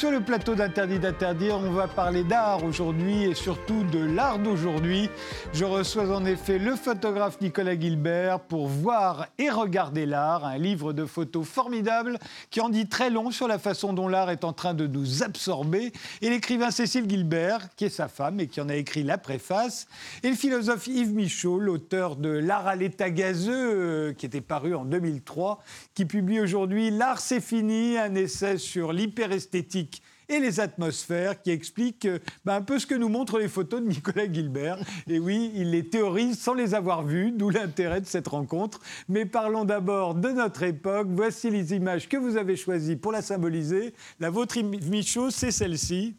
Sur le plateau d'Interdit d'interdire. On va parler d'art aujourd'hui et surtout de l'art d'aujourd'hui. Je reçois en effet le photographe Nicolas Gilbert pour voir et regarder l'art, un livre de photos formidable qui en dit très long sur la façon dont l'art est en train de nous absorber. Et l'écrivain Cécile Gilbert, qui est sa femme et qui en a écrit la préface. Et le philosophe Yves Michaud, l'auteur de L'art à l'état gazeux, euh, qui était paru en 2003, qui publie aujourd'hui L'art c'est fini, un essai sur l'hyper esthétique et les atmosphères qui expliquent euh, bah, un peu ce que nous montrent les photos de Nicolas Gilbert. Et oui, il les théorise sans les avoir vues, d'où l'intérêt de cette rencontre. Mais parlons d'abord de notre époque. Voici les images que vous avez choisies pour la symboliser. La vôtre, Michaud, c'est celle-ci.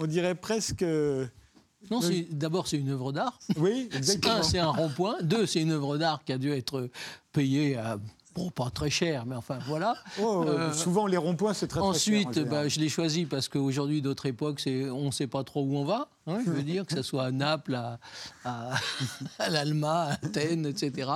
On dirait presque... Euh, non, d'abord, c'est une œuvre d'art. Oui, exactement. Un, c'est un rond-point. Deux, c'est une œuvre d'art qui a dû être payée à Bon, pas très cher, mais enfin voilà. Oh, euh, souvent, les ronds-points, c'est très, ensuite, très cher. Ensuite, bah, je l'ai choisi parce qu'aujourd'hui, d'autres époques, on ne sait pas trop où on va. Hein, je veux dire, que ce soit à Naples, à, à, l'Alma, à Athènes, etc.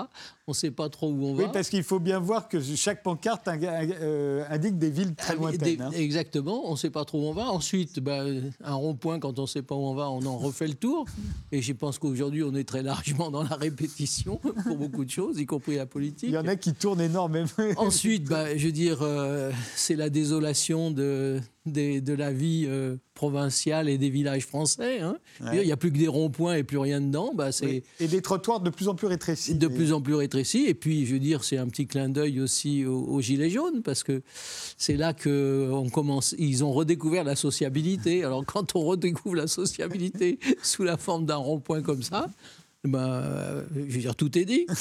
On ne sait pas trop où on va. Oui, parce qu'il faut bien voir que chaque pancarte euh, indique des villes très ah lointaines. Hein. Exactement, on ne sait pas trop où on va. Ensuite, bah, un rond-point, quand on ne sait pas où on va, on en refait le tour. Et je pense qu'aujourd'hui, on est très largement dans la répétition pour beaucoup de choses, y compris la politique. Il y en a qui tournent énormément. Ensuite, bah, je veux dire, euh, c'est la désolation de, de la vie euh, provinciale et des villages français. Hein. Il n'y a plus que des ronds-points et plus rien dedans. Bah, Et des trottoirs de plus en plus rétrécis. De plus en plus rétrécis. Et puis, je veux dire, c'est un petit clin d'œil aussi aux, Gilets jaunes, parce que c'est là qu'ils commence, ils ont redécouvert la sociabilité. Alors, quand on redécouvre la sociabilité sous la forme d'un rond-point comme ça, bah, je veux dire, tout est dit.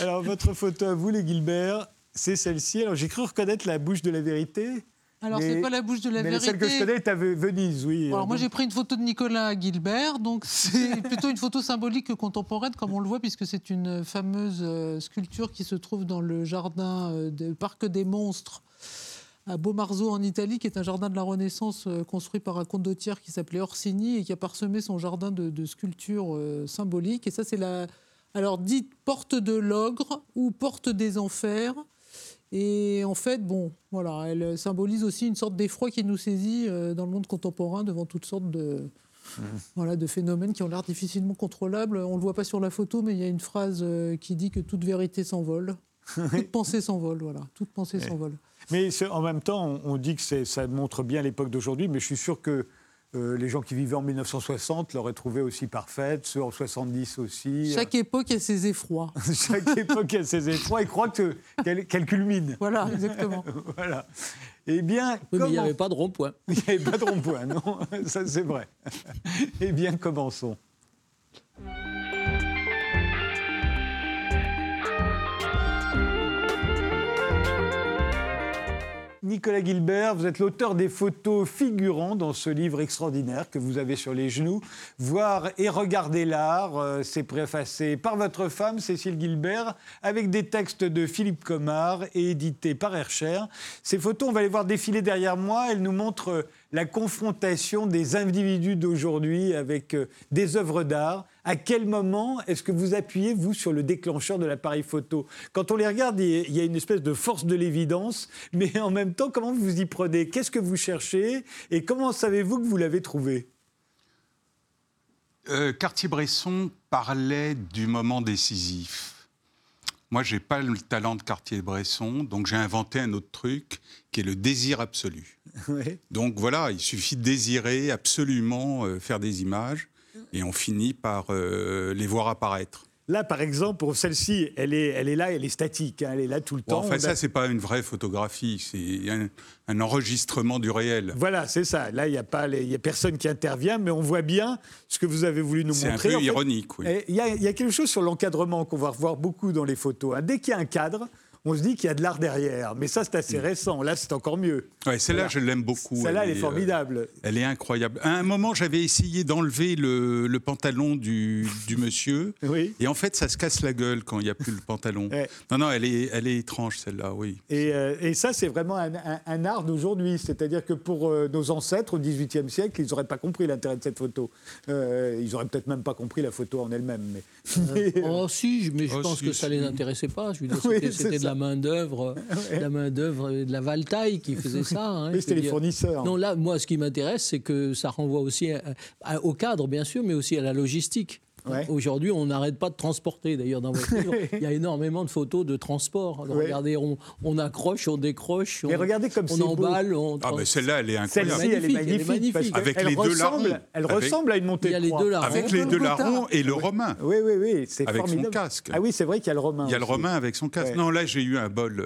Alors, votre photo à vous, les Gilbert, c'est celle-ci. Alors, j'ai cru reconnaître la bouche de la vérité. Alors, c'est pas la bouche de la mais vérité. Celle que je connais est à Venise, oui. Alors, moi, j'ai pris une photo de Nicolas Gilbert, donc c'est plutôt une photo symbolique que contemporaine, comme on le voit, puisque c'est une fameuse euh, sculpture qui se trouve dans le jardin euh, du Parc des Monstres à Beaumarzo en Italie, qui est un jardin de la Renaissance euh, construit par un condottière qui s'appelait Orsini et qui a parsemé son jardin de, de sculptures symboliques. Et ça, c'est la, alors dite porte de l'ogre ou porte des enfers. Et en fait, bon, voilà, elle symbolise aussi une sorte d'effroi qui nous saisit euh, dans le monde contemporain devant toutes sortes de, mmh. voilà, de phénomènes qui ont l'air difficilement contrôlables. On ne le voit pas sur la photo, mais il y a une phrase euh, qui dit que toute vérité s'envole. toute pensée s'envole, voilà. Toute pensée s'envole. Mais en même temps, on dit que ça montre bien l'époque d'aujourd'hui, mais je suis sûr que euh, les gens qui vivaient en 1960 l'auraient trouvée aussi parfaite, ceux en 70 aussi. Chaque époque a ses effrois. Chaque époque a ses effrois et croit qu'elle culmine. Voilà, exactement. voilà. Eh bien, mais il n'y avait pas de rond-point. Il n'y avait pas de rond-point, non, ça c'est vrai. eh bien, commençons. Nicolas Gilbert, vous êtes l'auteur des photos figurant dans ce livre extraordinaire que vous avez sur les genoux. Voir et regarder l'art, euh, c'est préfacé par votre femme, Cécile Gilbert, avec des textes de Philippe Comard et édités par Hercher. Ces photos, on va les voir défiler derrière moi. Elles nous montrent la confrontation des individus d'aujourd'hui avec euh, des œuvres d'art. À quel moment est-ce que vous appuyez, vous, sur le déclencheur de l'appareil photo? Quand on les regarde, il y a une espèce de force de l'évidence, mais en même temps, comment vous y prenez? Qu'est-ce que vous cherchez? Et comment savez-vous que vous l'avez trouvé? Euh, Cartier-Bresson parlait du moment décisif. Moi, je n'ai pas le talent de Cartier-Bresson, donc j'ai inventé un autre truc qui est le désir absolu. Donc voilà, il suffit de désirer absolument euh, faire des images et on finit par euh, les voir apparaître. Là, par exemple, pour celle-ci, elle est, elle est là, elle est statique, hein, elle est là tout le temps. Enfin, ça, c'est pas une vraie photographie, c'est un, enregistrement du réel. Voilà, c'est ça. Là, il n'y a, pas, il a personne qui intervient, mais on voit bien ce que vous avez voulu nous montrer. C'est un peu ironique, oui. Il y, a, y, a quelque chose sur l'encadrement qu'on va revoir beaucoup dans les photos. Hein. Dès qu'il y a un cadre, on se dit qu'il y a de l'art derrière. Mais ça, c'est assez mm. récent. Là, c'est encore mieux. Ouais, celle-là, je l'aime beaucoup. Celle-là, elle, est, formidable. Euh, elle est incroyable. À un moment, j'avais essayé d'enlever le, pantalon du, monsieur. Oui. Et en fait, ça se casse la gueule quand il n'y a plus le pantalon. Non, non, elle est, elle est étrange, celle-là, oui. Et, euh, ça, c'est vraiment un, art d'aujourd'hui. C'est-à-dire que pour euh, nos ancêtres, au XVIIIe siècle, ils n'auraient pas compris l'intérêt de cette photo. ils n'auraient peut-être même pas compris la photo en elle-même. Mais... Oh, si, mais je oh, pense que ça ne les intéressait pas. Je veux dire, c'était de la main d'œuvre, la main d'œuvre de la Valtaille qui faisait ça. Hein, c'était les fournisseurs. Non, là, moi, ce qui m'intéresse, c'est que ça renvoie aussi au cadre, bien sûr, mais aussi à la logistique. Aujourd'hui, on n'arrête pas de transporter. D'ailleurs, dans votre livre, il y a énormément de photos de transport. Regardez, on, accroche, on décroche, on, regardez comme on emballe. On ah, mais celle-là, elle est incroyable. Celle-ci, elle, est magnifique. avec les deux larrons. Elle ressemble à une montée de croix. Avec les deux larrons et le romain. Oui, oui, oui. C'est Avec son casque. Ah oui, c'est vrai qu'il y a le romain. Il y a le romain avec son casque. Non, là, j'ai eu un bol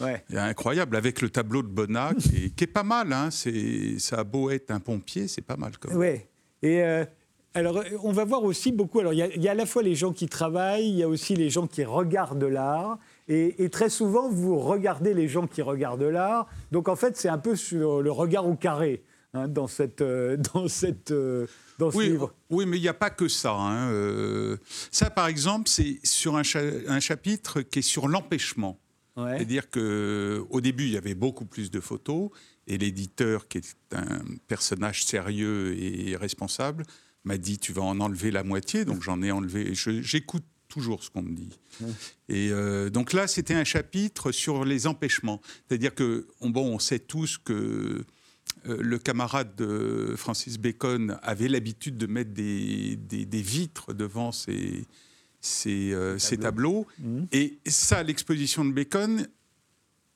euh, incroyable avec le tableau de Bonnat, qui est pas mal. Hein. Ça a beau être un pompier, c'est pas mal. Oui. Et euh, alors, euh, on va voir aussi beaucoup. Alors, il y, a, à la fois les gens qui travaillent, il y a aussi les gens qui regardent l'art. Et, très souvent, vous regardez les gens qui regardent l'art. Donc, en fait, c'est un peu sur le regard au carré hein, dans, cette, euh, dans, cette, euh, dans ce oui, livre. Oui, mais il n'y a pas que ça. Hein, ça, par exemple, c'est sur un, un, chapitre qui est sur l'empêchement. C'est-à-dire qu'au début, il y avait beaucoup plus de photos. Et l'éditeur, qui est un personnage sérieux et responsable, m'a dit tu vas en enlever la moitié, donc j'en ai enlevé. J'écoute toujours ce qu'on me dit. Et euh, donc là, c'était un chapitre sur les empêchements. C'est-à-dire que, bon, on sait tous que euh, le camarade de Francis Bacon avait l'habitude de mettre des, des, vitres devant ses, ses, euh, tableaux. Mmh. Et ça, l'exposition de Bacon,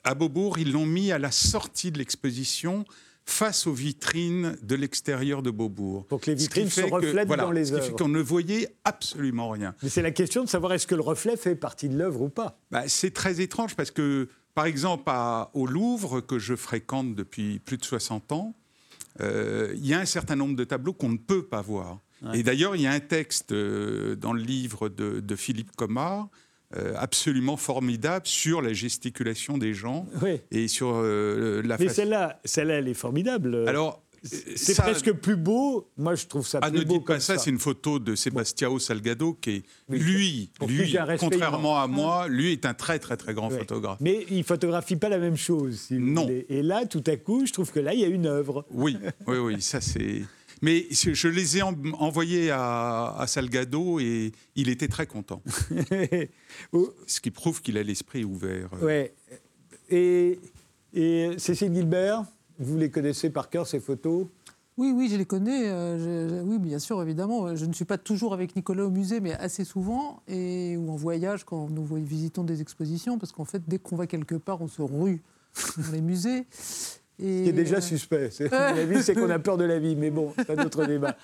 à Beaubourg, ils l'ont mis à la sortie de l'exposition face aux vitrines de l'extérieur de Beaubourg. Que les vitrines se reflètent dans les œuvres. Ce qui fait qu'on ne voyait absolument rien. Mais c'est la question de savoir est-ce que le reflet fait partie de l'œuvre ou pas. Bah, c'est très étrange parce que, par exemple, au Louvre, que je fréquente depuis plus de 60 ans, euh, il y a un certain nombre de tableaux qu'on ne peut pas voir. Et d'ailleurs, il y a un texte euh, dans le livre de, de Philippe Comard absolument formidable sur la gesticulation des gens et sur euh, la Mais celle-là, celle-là, elle est formidable. Alors, c'est presque plus beau. Moi, je trouve ça ah, plus beau. Ne dites pas ça, c'est une photo de Sebastião Salgado qui est, lui, lui contrairement à moi, lui est un très, très, très grand photographe. Mais il photographie pas la même chose. non. Et là, tout à coup, je trouve que là, il y a une œuvre. Oui, oui, oui, ça c'est. Mais je les ai envoyés à, Salgado et il était très content. Ce qui prouve qu'il a l'esprit ouvert. Ouais. Et, et Cécile Gilbert, vous les connaissez par cœur, ces photos? Oui, oui, je les connais. Euh, oui, bien sûr, évidemment. Je ne suis pas toujours avec Nicolas au musée, mais assez souvent, et, ou en voyage quand nous visitons des expositions, parce qu'en fait, dès qu'on va quelque part, on se rue dans les musées. Ce qui est déjà suspect. La vie, c'est qu'on a peur de la vie, mais bon, pas d'autre débat.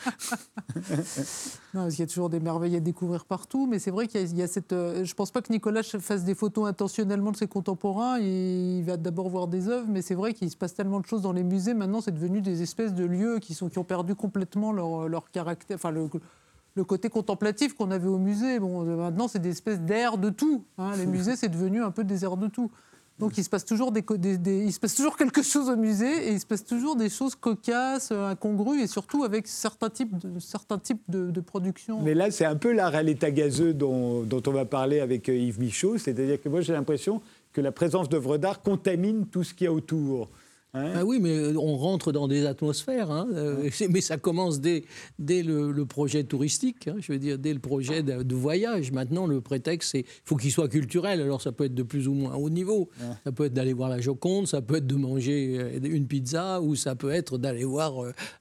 non, parce qu'il y a toujours des merveilles à découvrir partout, mais c'est vrai qu'il y, a cette. Euh, je ne pense pas que Nicolas fasse des photos intentionnellement de ses contemporains. Il va d'abord voir des œuvres, mais c'est vrai qu'il se passe tellement de choses dans les musées. Maintenant, c'est devenu des espèces de lieux qui, sont, qui ont perdu complètement leur, leur caractère. Enfin, le, le côté contemplatif qu'on avait au musée. Bon, maintenant, c'est des espèces d'air de tout. Hein. Les musées, c'est devenu un peu des airs de tout. Donc il se passe toujours des, il se passe toujours quelque chose au musée et il se passe toujours des choses cocasses, euh, incongrues et surtout avec certains types de, certains types de, de production. Mais là, c'est un peu l'art à l'état gazeux dont, dont, on va parler avec euh, Yves Michaud. C'est-à-dire que moi, j'ai l'impression que la présence d'œuvres d'art contamine tout ce qu'il y a autour. Hein ah oui, mais euh, on rentre dans des atmosphères. Hein, euh, mais ça commence dès, dès le, projet touristique, hein, je veux dire, dès le projet de, voyage. Maintenant, le prétexte, c'est faut qu'il soit culturel. Alors, ça peut être de plus ou moins haut niveau. Ça peut être d'aller voir la Joconde, ça peut être de manger euh, une pizza, ou ça peut être d'aller voir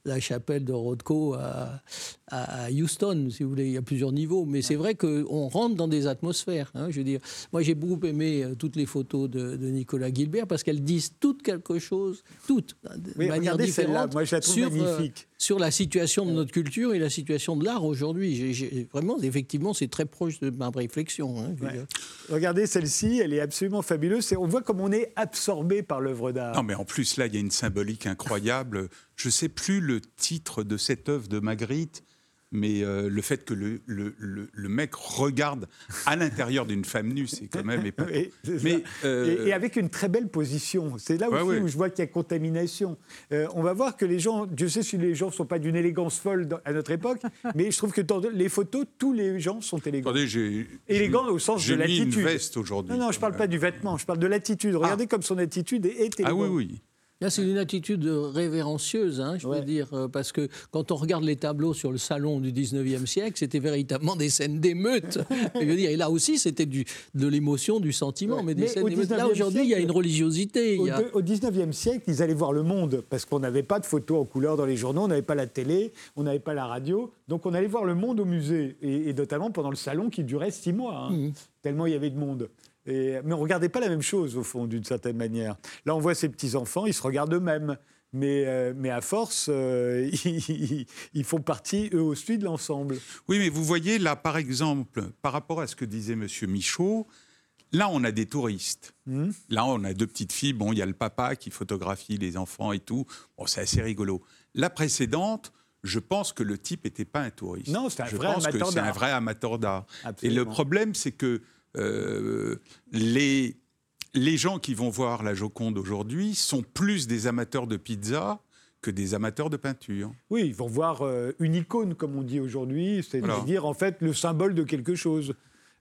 la chapelle de Rothko à, à, Houston, si vous voulez. Il y a plusieurs niveaux. Mais c'est vrai qu'on rentre dans des atmosphères. je veux dire, moi, j'ai beaucoup aimé toutes les photos de, de Nicolas Gilbert parce qu'elles disent toutes quelque chose toutes, de manière différente, Moi, je la sur, euh, magnifique. sur la situation de notre culture et la situation de l'art aujourd'hui. Vraiment, effectivement, c'est très proche de ma réflexion. Hein, Regardez celle-ci, elle est absolument fabuleuse. On voit comme on est absorbé par l'œuvre d'art. Non, mais en plus, là, il y a une symbolique incroyable. Je ne sais plus le titre de cette œuvre de Magritte mais euh, le fait que le, le, le, mec regarde à l'intérieur d'une femme nue, c'est quand même mais, euh, et, avec une très belle position. C'est là aussi où je vois qu'il y a contamination. Euh, on va voir que les gens, Dieu sait si les gens ne sont pas d'une élégance folle à notre époque, mais je trouve que dans les photos, tous les gens sont élégants. Attendez, j'ai, élégants au sens de l'attitude. une veste aujourd'hui. Non, non, je ne parle pas du vêtement, je parle de l'attitude. Regardez ah. comme son attitude est élégante. Ah oui, oui. C'est une attitude révérencieuse, hein, je veux dire, euh, parce que quand on regarde les tableaux sur le salon du 19e siècle, c'était véritablement des scènes d'émeute. je veux dire, et là aussi, c'était de l'émotion, du sentiment, mais des scènes d'émeute. Là, aujourd'hui, il y a une religiosité. Au, au 19e siècle, ils allaient voir le monde, parce qu'on n'avait pas de photos en couleur dans les journaux, on n'avait pas la télé, on n'avait pas la radio, donc on allait voir le monde au musée, et, notamment pendant le salon qui durait six mois, hein, mmh. tellement il y avait de monde mais on ne regardait pas la même chose, au fond, d'une certaine manière. Là, on voit ces petits-enfants, ils se regardent eux-mêmes. Mais, euh, mais, à force, euh, ils, font partie, eux aussi, de l'ensemble. Oui, mais vous voyez, là, par exemple, par rapport à ce que disait M. Michaud, là, on a des touristes. Hmm. Là, on a deux petites filles. Bon, il y a le papa qui photographie les enfants et tout. Bon, c'est assez rigolo. La précédente, je pense que le type n'était pas un touriste. Non, c'est un, je vrai amateur C'est un vrai amateur d'art. Et le problème, c'est que les, les gens qui vont voir la Joconde aujourd'hui sont plus des amateurs de pizza que des amateurs de peinture. Oui, ils vont voir euh, une icône, comme on dit aujourd'hui, c'est-à-dire en fait le symbole de quelque chose.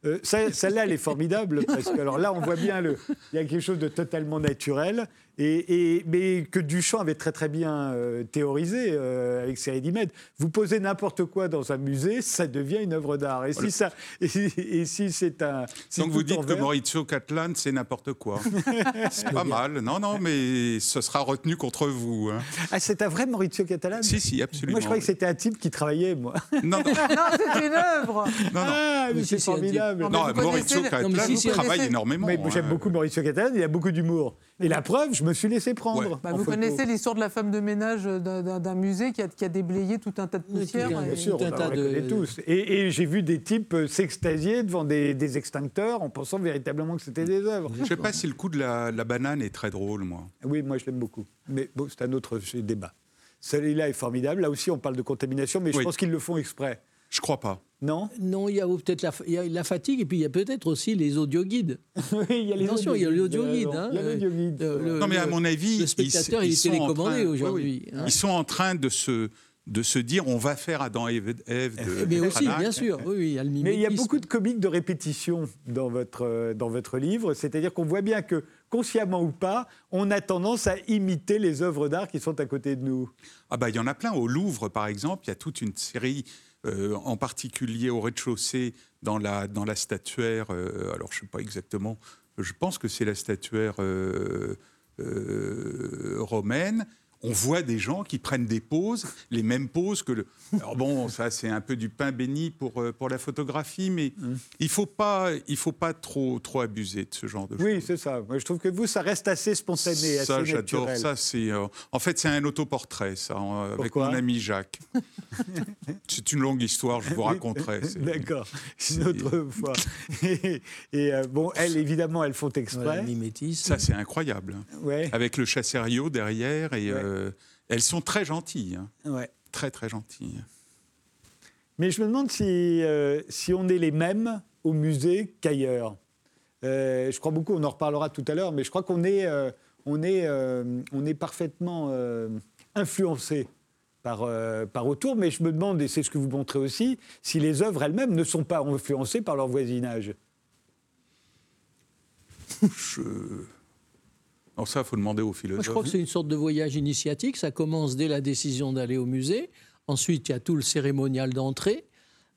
Euh, celle-là, elle est formidable, parce que alors là, on voit bien, le, il y a quelque chose de totalement naturel, et, mais que Duchamp avait très très bien euh, théorisé euh, avec ses rédimètres. Vous posez n'importe quoi dans un musée, ça devient une œuvre d'art. Et, si ça, et, si c'est un. Donc vous dites que Maurizio Catlan, c'est n'importe quoi. c'est pas mal. Non, non, mais ce sera retenu contre vous. Hein. Ah, c'est un vrai Maurizio Catalan Si, si, absolument. Moi, je croyais que c'était un type qui travaillait, moi. Non, non. c'est une œuvre. Non, non. Ah, mais c'est formidable. Non, Maurizio Catalan travaille énormément. J'aime hein. beaucoup Maurizio Catalan, il a beaucoup d'humour. Et la preuve, je me suis laissé prendre. Bah, vous connaissez l'histoire de la femme de ménage d'un musée qui a, qui a, déblayé tout un tas de poussières. Bien, sûr, on, tas de... tous. Et, j'ai vu des types euh, s'extasier devant des, extincteurs en pensant véritablement que c'était des œuvres. Je ne sais pas si le coup de la, banane est très drôle, moi. Oui, moi je l'aime beaucoup. Mais bon, c'est un autre débat. Celui-là est formidable. Là aussi, on parle de contamination, mais je pense qu'ils le font exprès. Je crois pas. Non Non, il y a peut-être la, la, fatigue et puis il y a peut-être aussi les audioguides. oui, il y a les Attention, il y a l'audioguide. Hein, euh, non, mais à mon avis, le spectateur, il est télécommandé aujourd'hui. Hein. Ils sont en train de se de se dire on va faire Adam et Ève de Mais aussi, bien sûr, oui, il y a le Mais il y a beaucoup de comiques de répétition dans votre, euh, dans votre livre, c'est-à-dire qu'on voit bien que, consciemment ou pas, on a tendance à imiter les œuvres d'art qui sont à côté de nous. Ah bah il y en a plein. Au Louvre, par exemple, il y a toute une série euh, en particulier au rez-de-chaussée, dans la, dans la statuaire, euh, alors je ne sais pas exactement, je pense que c'est la statuaire euh, romaine, on voit des gens qui prennent des poses, les mêmes poses que le. Alors bon, ça c'est un peu du pain béni pour, euh, pour la photographie, mais mmh. il faut pas il faut pas trop trop abuser de ce genre de choses. Oui, c'est ça. Moi, je trouve que vous ça reste assez spontané, ça, assez j'adore. Ça c'est euh, en fait c'est un autoportrait ça avec mon ami Jacques. c'est une longue histoire, je vous raconterai. D'accord, une autre fois. et, euh, bon, elles évidemment elles font exprès. ça c'est incroyable. Ouais. Avec le chasserio derrière et euh, elles sont très gentilles. Hein. Ouais. Très, très gentilles. Mais je me demande si, euh, si on est les mêmes au musée qu'ailleurs. Euh, je crois beaucoup, on en reparlera tout à l'heure, mais je crois qu'on est, on est, on est parfaitement influencé par, par autour. Mais je me demande, et c'est ce que vous montrez aussi, si les œuvres elles-mêmes ne sont pas influencées par leur voisinage. Je ça, il faut demander aux philosophes. je crois que c'est une sorte de voyage initiatique. Ça commence dès la décision d'aller au musée. Ensuite, il y a tout le cérémonial d'entrée.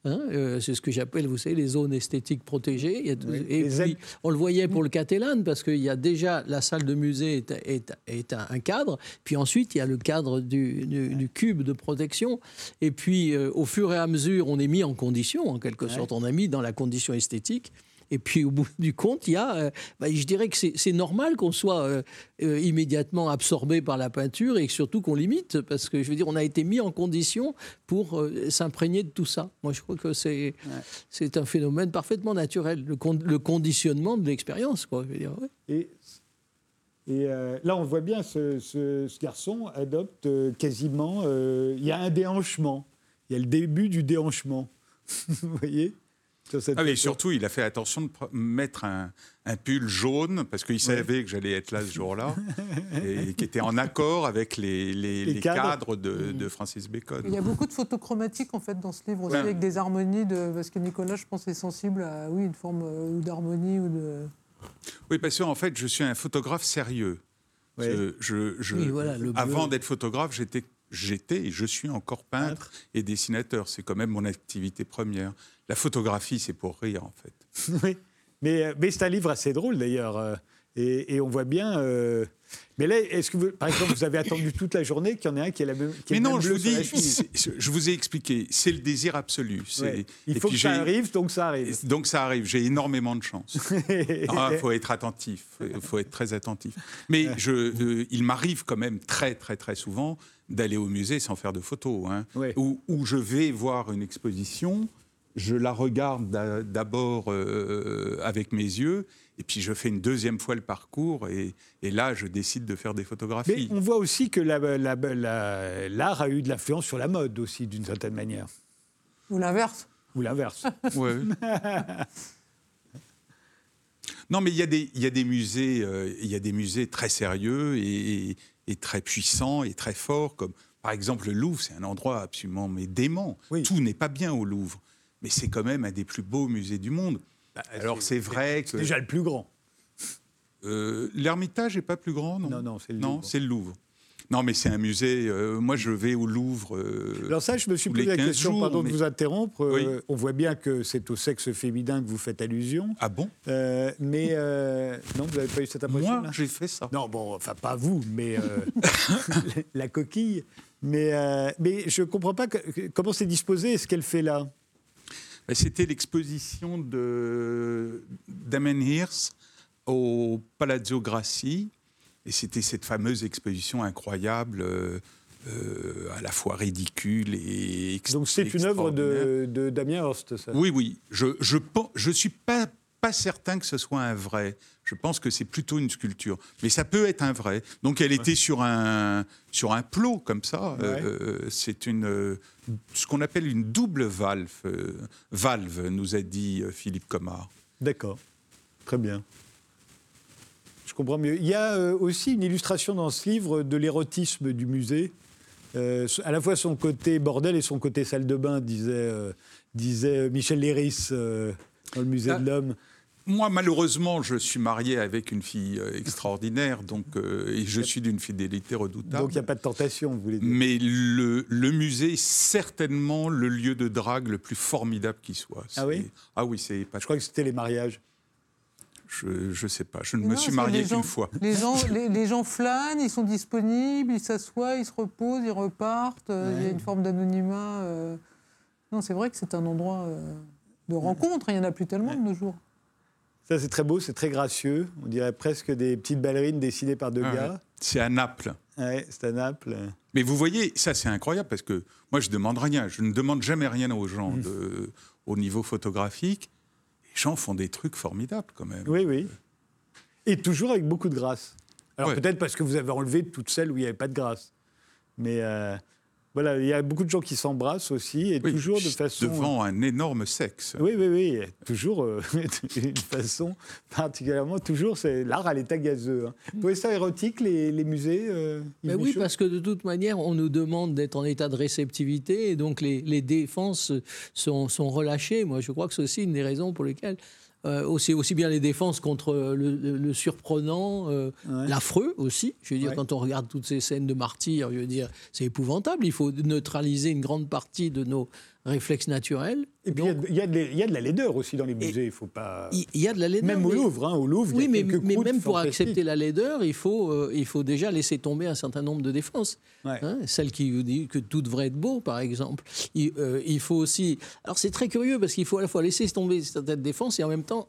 Hein, euh, c'est ce que j'appelle, vous savez, les zones esthétiques protégées. et puis, on le voyait pour le Catalan, parce qu'il y a déjà la salle de musée est, est, un cadre, puis ensuite il y a le cadre du, du, cube de protection. Et puis, euh, au fur et à mesure, on est mis en condition, en quelque sorte, on a mis dans la condition esthétique. Et puis au bout du compte, il y a, euh, bah, je dirais que c'est normal qu'on soit euh, euh, immédiatement absorbé par la peinture et surtout qu'on l'imite, parce que je veux dire, on a été mis en condition pour s'imprégner de tout ça. Moi, je crois que c'est c'est un phénomène parfaitement naturel, le, le conditionnement de l'expérience, quoi. Et, et là, on voit bien ce, ce, ce garçon adopte quasiment. il y a un déhanchement. Il y a le début du déhanchement. Vous voyez? Ah, mais surtout, il a fait attention de mettre un, pull jaune parce qu'il savait que j'allais être là ce jour-là et qui était en accord avec les, cadres, de, Francis Bacon. Il y a beaucoup de photos chromatiques en fait dans ce livre aussi avec des harmonies de parce que Nicolas, je pense, est sensible à oui une forme euh, d'harmonie ou de. Oui, parce qu'en fait, je suis un photographe sérieux. Je, avant d'être photographe, j'étais j'étais et je suis encore peintre et dessinateur. C'est quand même mon activité première. La photographie, c'est pour rire, en fait. oui, mais, mais c'est un livre assez drôle, d'ailleurs. Euh, et, on voit bien. Euh, mais là, est-ce que, vous, par exemple, vous avez attendu toute la journée qu'il y en ait un qui ait la même. Qui mais non, je vous dis, je vous ai expliqué, c'est le désir absolu. Il faut que ça arrive, donc ça arrive. Donc ça arrive. J'ai énormément de chance. Il ah, faut être attentif. Il faut être très attentif. Mais je, euh, il m'arrive quand même très, très, très souvent d'aller au musée sans faire de photos, hein, où, où, je vais voir une exposition, je la regarde d'abord euh, avec mes yeux, et puis je fais une deuxième fois le parcours, et, et là je décide de faire des photographies. Mais on voit aussi que l'art a eu de l'influence sur la mode aussi, d'une certaine manière. Ou l'inverse. Ou l'inverse. oui. Non, mais il y, a des, il y a des musées, euh, il y a des musées très sérieux et, et très puissant et très fort, comme par exemple le Louvre, c'est un endroit absolument mais dément. Tout n'est pas bien au Louvre, mais c'est quand même un des plus beaux musées du monde. Bah, Alors c'est vrai que c'est déjà le plus grand. Euh, L'Ermitage n'est pas plus grand, non? Non, non, c'est le, le Louvre. Non, mais c'est un musée. Euh, moi, je vais au Louvre. Euh, Alors ça, je me suis posé la question, pardon de vous interrompre. Euh, on voit bien que c'est au sexe féminin que vous faites allusion. Ah bon? Mais non, vous n'avez pas eu cette impression Moi, j'ai fait ça. Non, bon, enfin pas vous, mais la coquille. Mais, mais je ne comprends pas comment c'est disposé et ce qu'elle fait là? Ben, c'était l'exposition de d'Amen Hirst au Palazzo Grassi et c'était cette fameuse exposition incroyable, euh, euh, à la fois ridicule et Donc c'est une œuvre de, de, Damien Horst, ça? Oui, oui. Je ne je, je suis pas, pas certain que ce soit un vrai. Je pense que c'est plutôt une sculpture. Mais ça peut être un vrai. Donc elle était sur un, sur un plot comme ça. Euh, c'est une, ce qu'on appelle une double valve, valve, nous a dit Philippe Comard. D'accord. Très bien je comprends mieux. Il y a euh, aussi une illustration dans ce livre de l'érotisme du musée. Euh, à la fois son côté bordel et son côté salle de bain, disait, euh, disait Michel Léris dans le musée ah, de l'homme. Moi, malheureusement, je suis marié avec une fille extraordinaire, donc et je suis d'une fidélité redoutable. Donc il n'y a pas de tentation, vous voulez dire? Mais le, le, musée est certainement le lieu de drague le plus formidable qui soit. Ah oui? Ah oui, c'est pas. Je crois que c'était les mariages. Je ne sais pas. Je ne me suis marié qu'une fois. Les gens, les, gens flânent, ils sont disponibles, ils s'assoient, ils se reposent, ils repartent. Euh, il y a une forme d'anonymat. Euh. Non, c'est vrai que c'est un endroit euh, de rencontre. Il n'y en a plus tellement de nos jours. Ça, c'est très beau, c'est très gracieux. On dirait presque des petites ballerines dessinées par deux ah gars. C'est à Naples. Oui, c'est à Naples. Mais vous voyez, ça, c'est incroyable parce que moi, je ne demande rien. Je ne demande jamais rien aux gens mmh. de, au niveau photographique les gens font des trucs formidables quand même. Oui, oui. Et toujours avec beaucoup de grâce. Alors peut-être parce que vous avez enlevé toutes celles où il n'y avait pas de grâce. Mais euh, voilà, il y a beaucoup de gens qui s'embrassent aussi, et toujours de façon... Devant un énorme sexe. Oui, oui, oui, toujours euh, d'une façon particulièrement, toujours, c'est l'art à l'état gazeux. Hein. Vous trouvez ça érotique, les, musées euh, Oui, parce que de toute manière, on nous demande d'être en état de réceptivité, et donc les, les défenses sont, sont relâchées. Moi, je crois que c'est aussi une des raisons pour lesquelles euh, aussi, aussi bien les défenses contre le, surprenant, euh, l'affreux aussi. Je veux dire, quand on regarde toutes ces scènes de martyrs, je veux dire, c'est épouvantable. Il faut neutraliser une grande partie de nos réflexe naturel. Et puis il y, a de la laideur aussi dans les musées, il faut pas. Il y a de la laideur. Même au Louvre, hein, au Louvre. Oui, mais, mais même pour accepter la laideur, il faut, euh, il faut déjà laisser tomber un certain nombre de défenses. Hein, celle qui vous dit que tout devrait être beau, par exemple. Il, euh, il faut aussi. Alors c'est très curieux parce qu'il faut à la fois laisser tomber certaines défenses et en même temps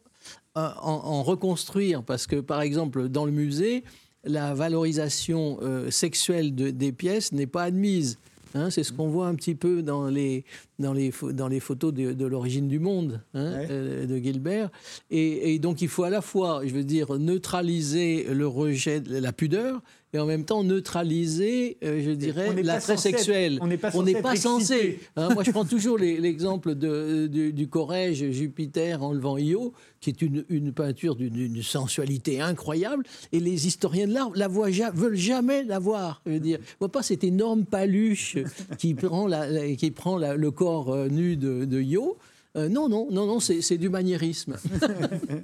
euh, en, reconstruire. Parce que par exemple, dans le musée, la valorisation sexuelle de, des pièces n'est pas admise. Hein, c'est ce qu'on voit un petit peu dans les, dans les, dans les photos de, l'origine du monde hein, euh, de Gilbert. Et, donc il faut à la fois, je veux dire, neutraliser le rejet, la pudeur, et en même temps neutraliser, euh, je dirais, l'attrait sexuel. On n'est pas censé. Hein. moi, je prends toujours l'exemple du Corrège Jupiter enlevant Io, qui est une, peinture d'une sensualité incroyable, et les historiens de l'art la voient, veulent jamais la voir. Je veux dire, voit pas cette énorme paluche qui prend, la, qui prend le corps euh, nu de, de Io. Euh, non, non, non, non, c'est du maniérisme.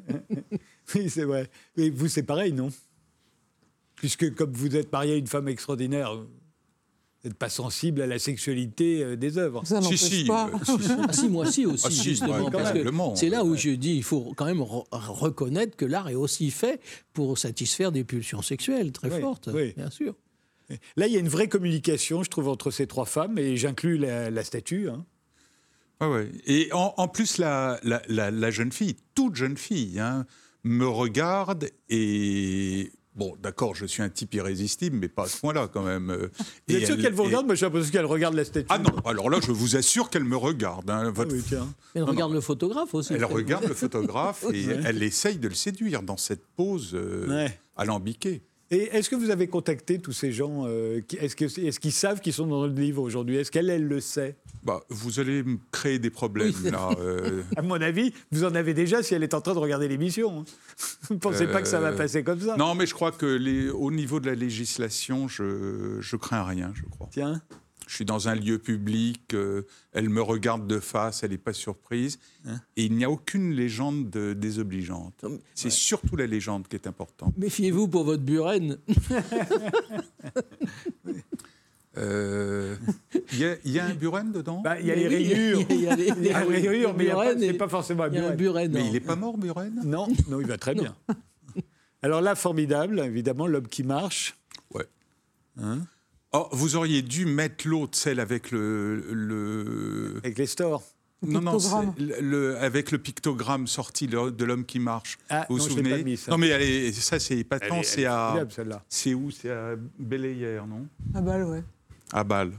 oui, c'est vrai. Et vous, c'est pareil, non? Puisque comme vous êtes marié à une femme extraordinaire, vous n'êtes pas sensible à la sexualité euh, des œuvres. Ça n'empêche si, pas. euh, si, si. Ah si, moi si aussi, Ah, si, justement. ouais, parce que c'est là où ouais. je dis, il faut quand même re- reconnaître que l'art est aussi fait pour satisfaire des pulsions sexuelles très Oui, fortes, oui. bien sûr. Là, il y a une vraie communication, je trouve, entre ces trois femmes, et j'inclus la, la statue. hein. Ouais, ouais. Et en, en plus, la, la- la- la jeune fille, toute jeune fille, hein, me regarde et. Bon, d'accord, je suis un type irrésistible, mais pas à ce point-là quand même. Euh, Vous et êtes sûr elle- qu'elle vous et- regarde Moi, j'ai l'impression qu'elle regarde la statue. Ah non, alors là, je vous assure qu'elle me regarde. hein, Ah votre- oui, tiens. Non, regarde le photographe aussi. Elle regarde le photographe et elle essaye de le séduire dans cette pose euh, Ouais. alambiquée. Et est-ce que vous avez contacté tous ces gens euh, Est-ce qu'ils savent qu'ils sont dans le livre aujourd'hui? Est-ce qu'elle, elle le sait? Bah, vous allez me créer des problèmes Oui. là. euh, À mon avis, vous en avez déjà si elle est en train de regarder l'émission. hein. Vous ne pensez pas que ça va Euh, passer comme ça? Non, mais je crois que les, au niveau de la législation, je, je crains rien, je crois. Tiens. Je suis dans un lieu public, euh, elle me regarde de face, elle n'est pas surprise. Hein? Et il n'y a aucune légende de- désobligeante. C'est surtout la légende qui est importante. Méfiez-vous pour votre buren. Euh, Il y, a- il y a un buren dedans? Bah, Il y a Mais les oui, rayures. Il y a les, Il y a les rayures, mais a pas- c'est forcément un Il y a un buren. buren. Mais il n'est pas mort, buren Non, non, il va très bien. Alors là, formidable, évidemment, l'homme qui marche. Ouais. Hein? Oh, vous auriez dû mettre l'autre, celle avec le. le... avec les stores. Non, non, le, le- avec le pictogramme sorti de l'homme qui marche. Ah, vous non, vous souvenez pas mis, ça. Non, mais est- ça, c'est épatant. C'est est à. C'est où? C'est à Belayer, non? Ah bah ouais. À Bâle.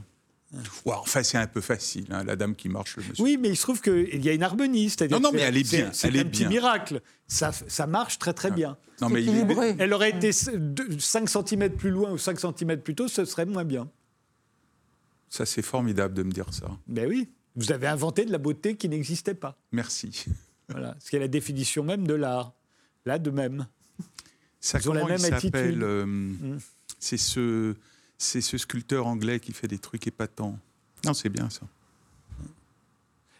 Ouais, enfin, c'est un peu facile, hein, la dame qui marche, le monsieur. Oui, mais il se trouve qu'il y a une harmonie. c'est-à-dire Non, non, mais elle est bien, C'est un petit bien. miracle. Ça, ça marche très, très bien. non, mais il est- équilibré. Elle aurait été 5 cm plus loin ou 5 cm plus tôt, ce serait moins bien. ça, c'est formidable de me dire ça. Ben oui, vous avez inventé de la beauté qui n'existait pas. Merci. Voilà, ce qui est la définition même de l'art. Là, de même. Ça, Ils ont la il même attitude. euh, Mm. C'est ce, c'est ce sculpteur anglais qui fait des trucs épatants. Non, c'est bien ça.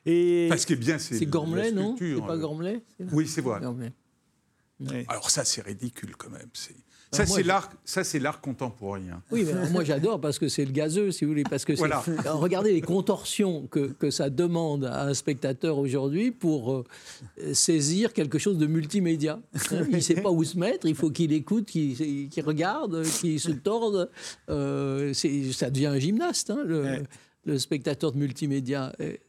Et Enfin, ce qui est bien, c'est Gormley, non? C'est pas Gormley? Oui, c'est vrai. Gormley. Ouais. Alors ça, c'est ridicule quand même. C'est- Ça, moi, c'est je- l'art. Ça, c'est l'art contemporain. Oui, mais moi j'adore parce que c'est le gazeux, si vous voulez, parce que c'est- Voilà. Regardez les contorsions que, que ça demande à un spectateur aujourd'hui pour euh, saisir quelque chose de multimédia. hein. il ne sait pas où se mettre, il faut qu'il écoute, qu'il qu'il regarde, qu'il se torde. Euh, c'est- ça devient un gymnaste, hein, le, Ouais. le spectateur de multimédia. Et-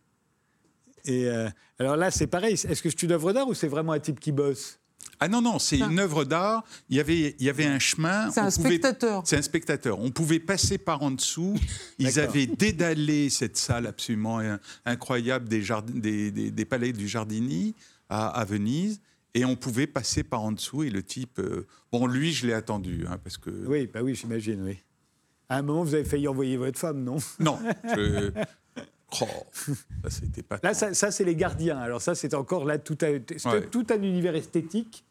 Et euh, alors là, c'est pareil. Est-ce que c'est une œuvre d'art ou c'est vraiment un type qui bosse? Ah non, non, c'est une œuvre d'art. Il y avait, il y avait un chemin. C'est un pouvait- spectateur. C'est un spectateur. On pouvait passer par en dessous. Ils avaient dédalé cette salle absolument in- incroyable des, jardin- des, des- des palais du Jardini à, à Venise. Et on pouvait passer par en dessous. Et le type. euh, bon, lui, je l'ai attendu. hein, parce que. Oui, bah oui, j'imagine, oui. À un moment, vous avez failli envoyer votre femme, non? Non. je- Oh, ça, c'était pas. Là, ça, ça, c'est les gardiens. Alors ça, c'est encore là tout, c'est Ouais. tout un univers esthétique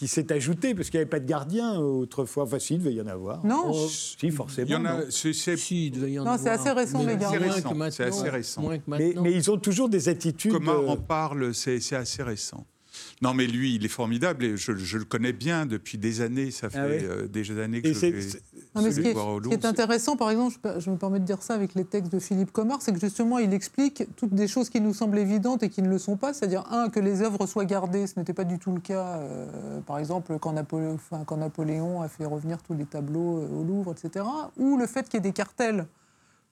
qui s'est ajouté parce qu'il n'y avait pas de gardien autrefois. Enfin, si, il devait y en avoir. Non. Oh, si, forcément. Il y en a. c'est- c'est- Si, il devait y en Non, c'est avoir. assez récent, Mais les gardiens. C'est assez récent, c'est assez récent. moins que mais, maintenant. mais ils ont toujours des attitudes. Comment euh, on parle, c'est c'est assez récent. Non, mais lui, il est formidable et je, je le connais bien depuis des années. Ça fait Ah ouais euh, des années que Et je c'est- vais, Non, mais je ce vais qui est, voir au ce qui Louvre. est intéressant, par exemple, je, me permets de dire ça avec les textes de Philippe Comard, c'est que justement, il explique toutes des choses qui nous semblent évidentes et qui ne le sont pas. C'est-à-dire, un, que les œuvres soient gardées, ce n'était pas du tout le cas, euh, par exemple, quand, Napoléon- enfin, quand Napoléon a fait revenir tous les tableaux euh, au Louvre, etc. Ou le fait qu'il y ait des cartels.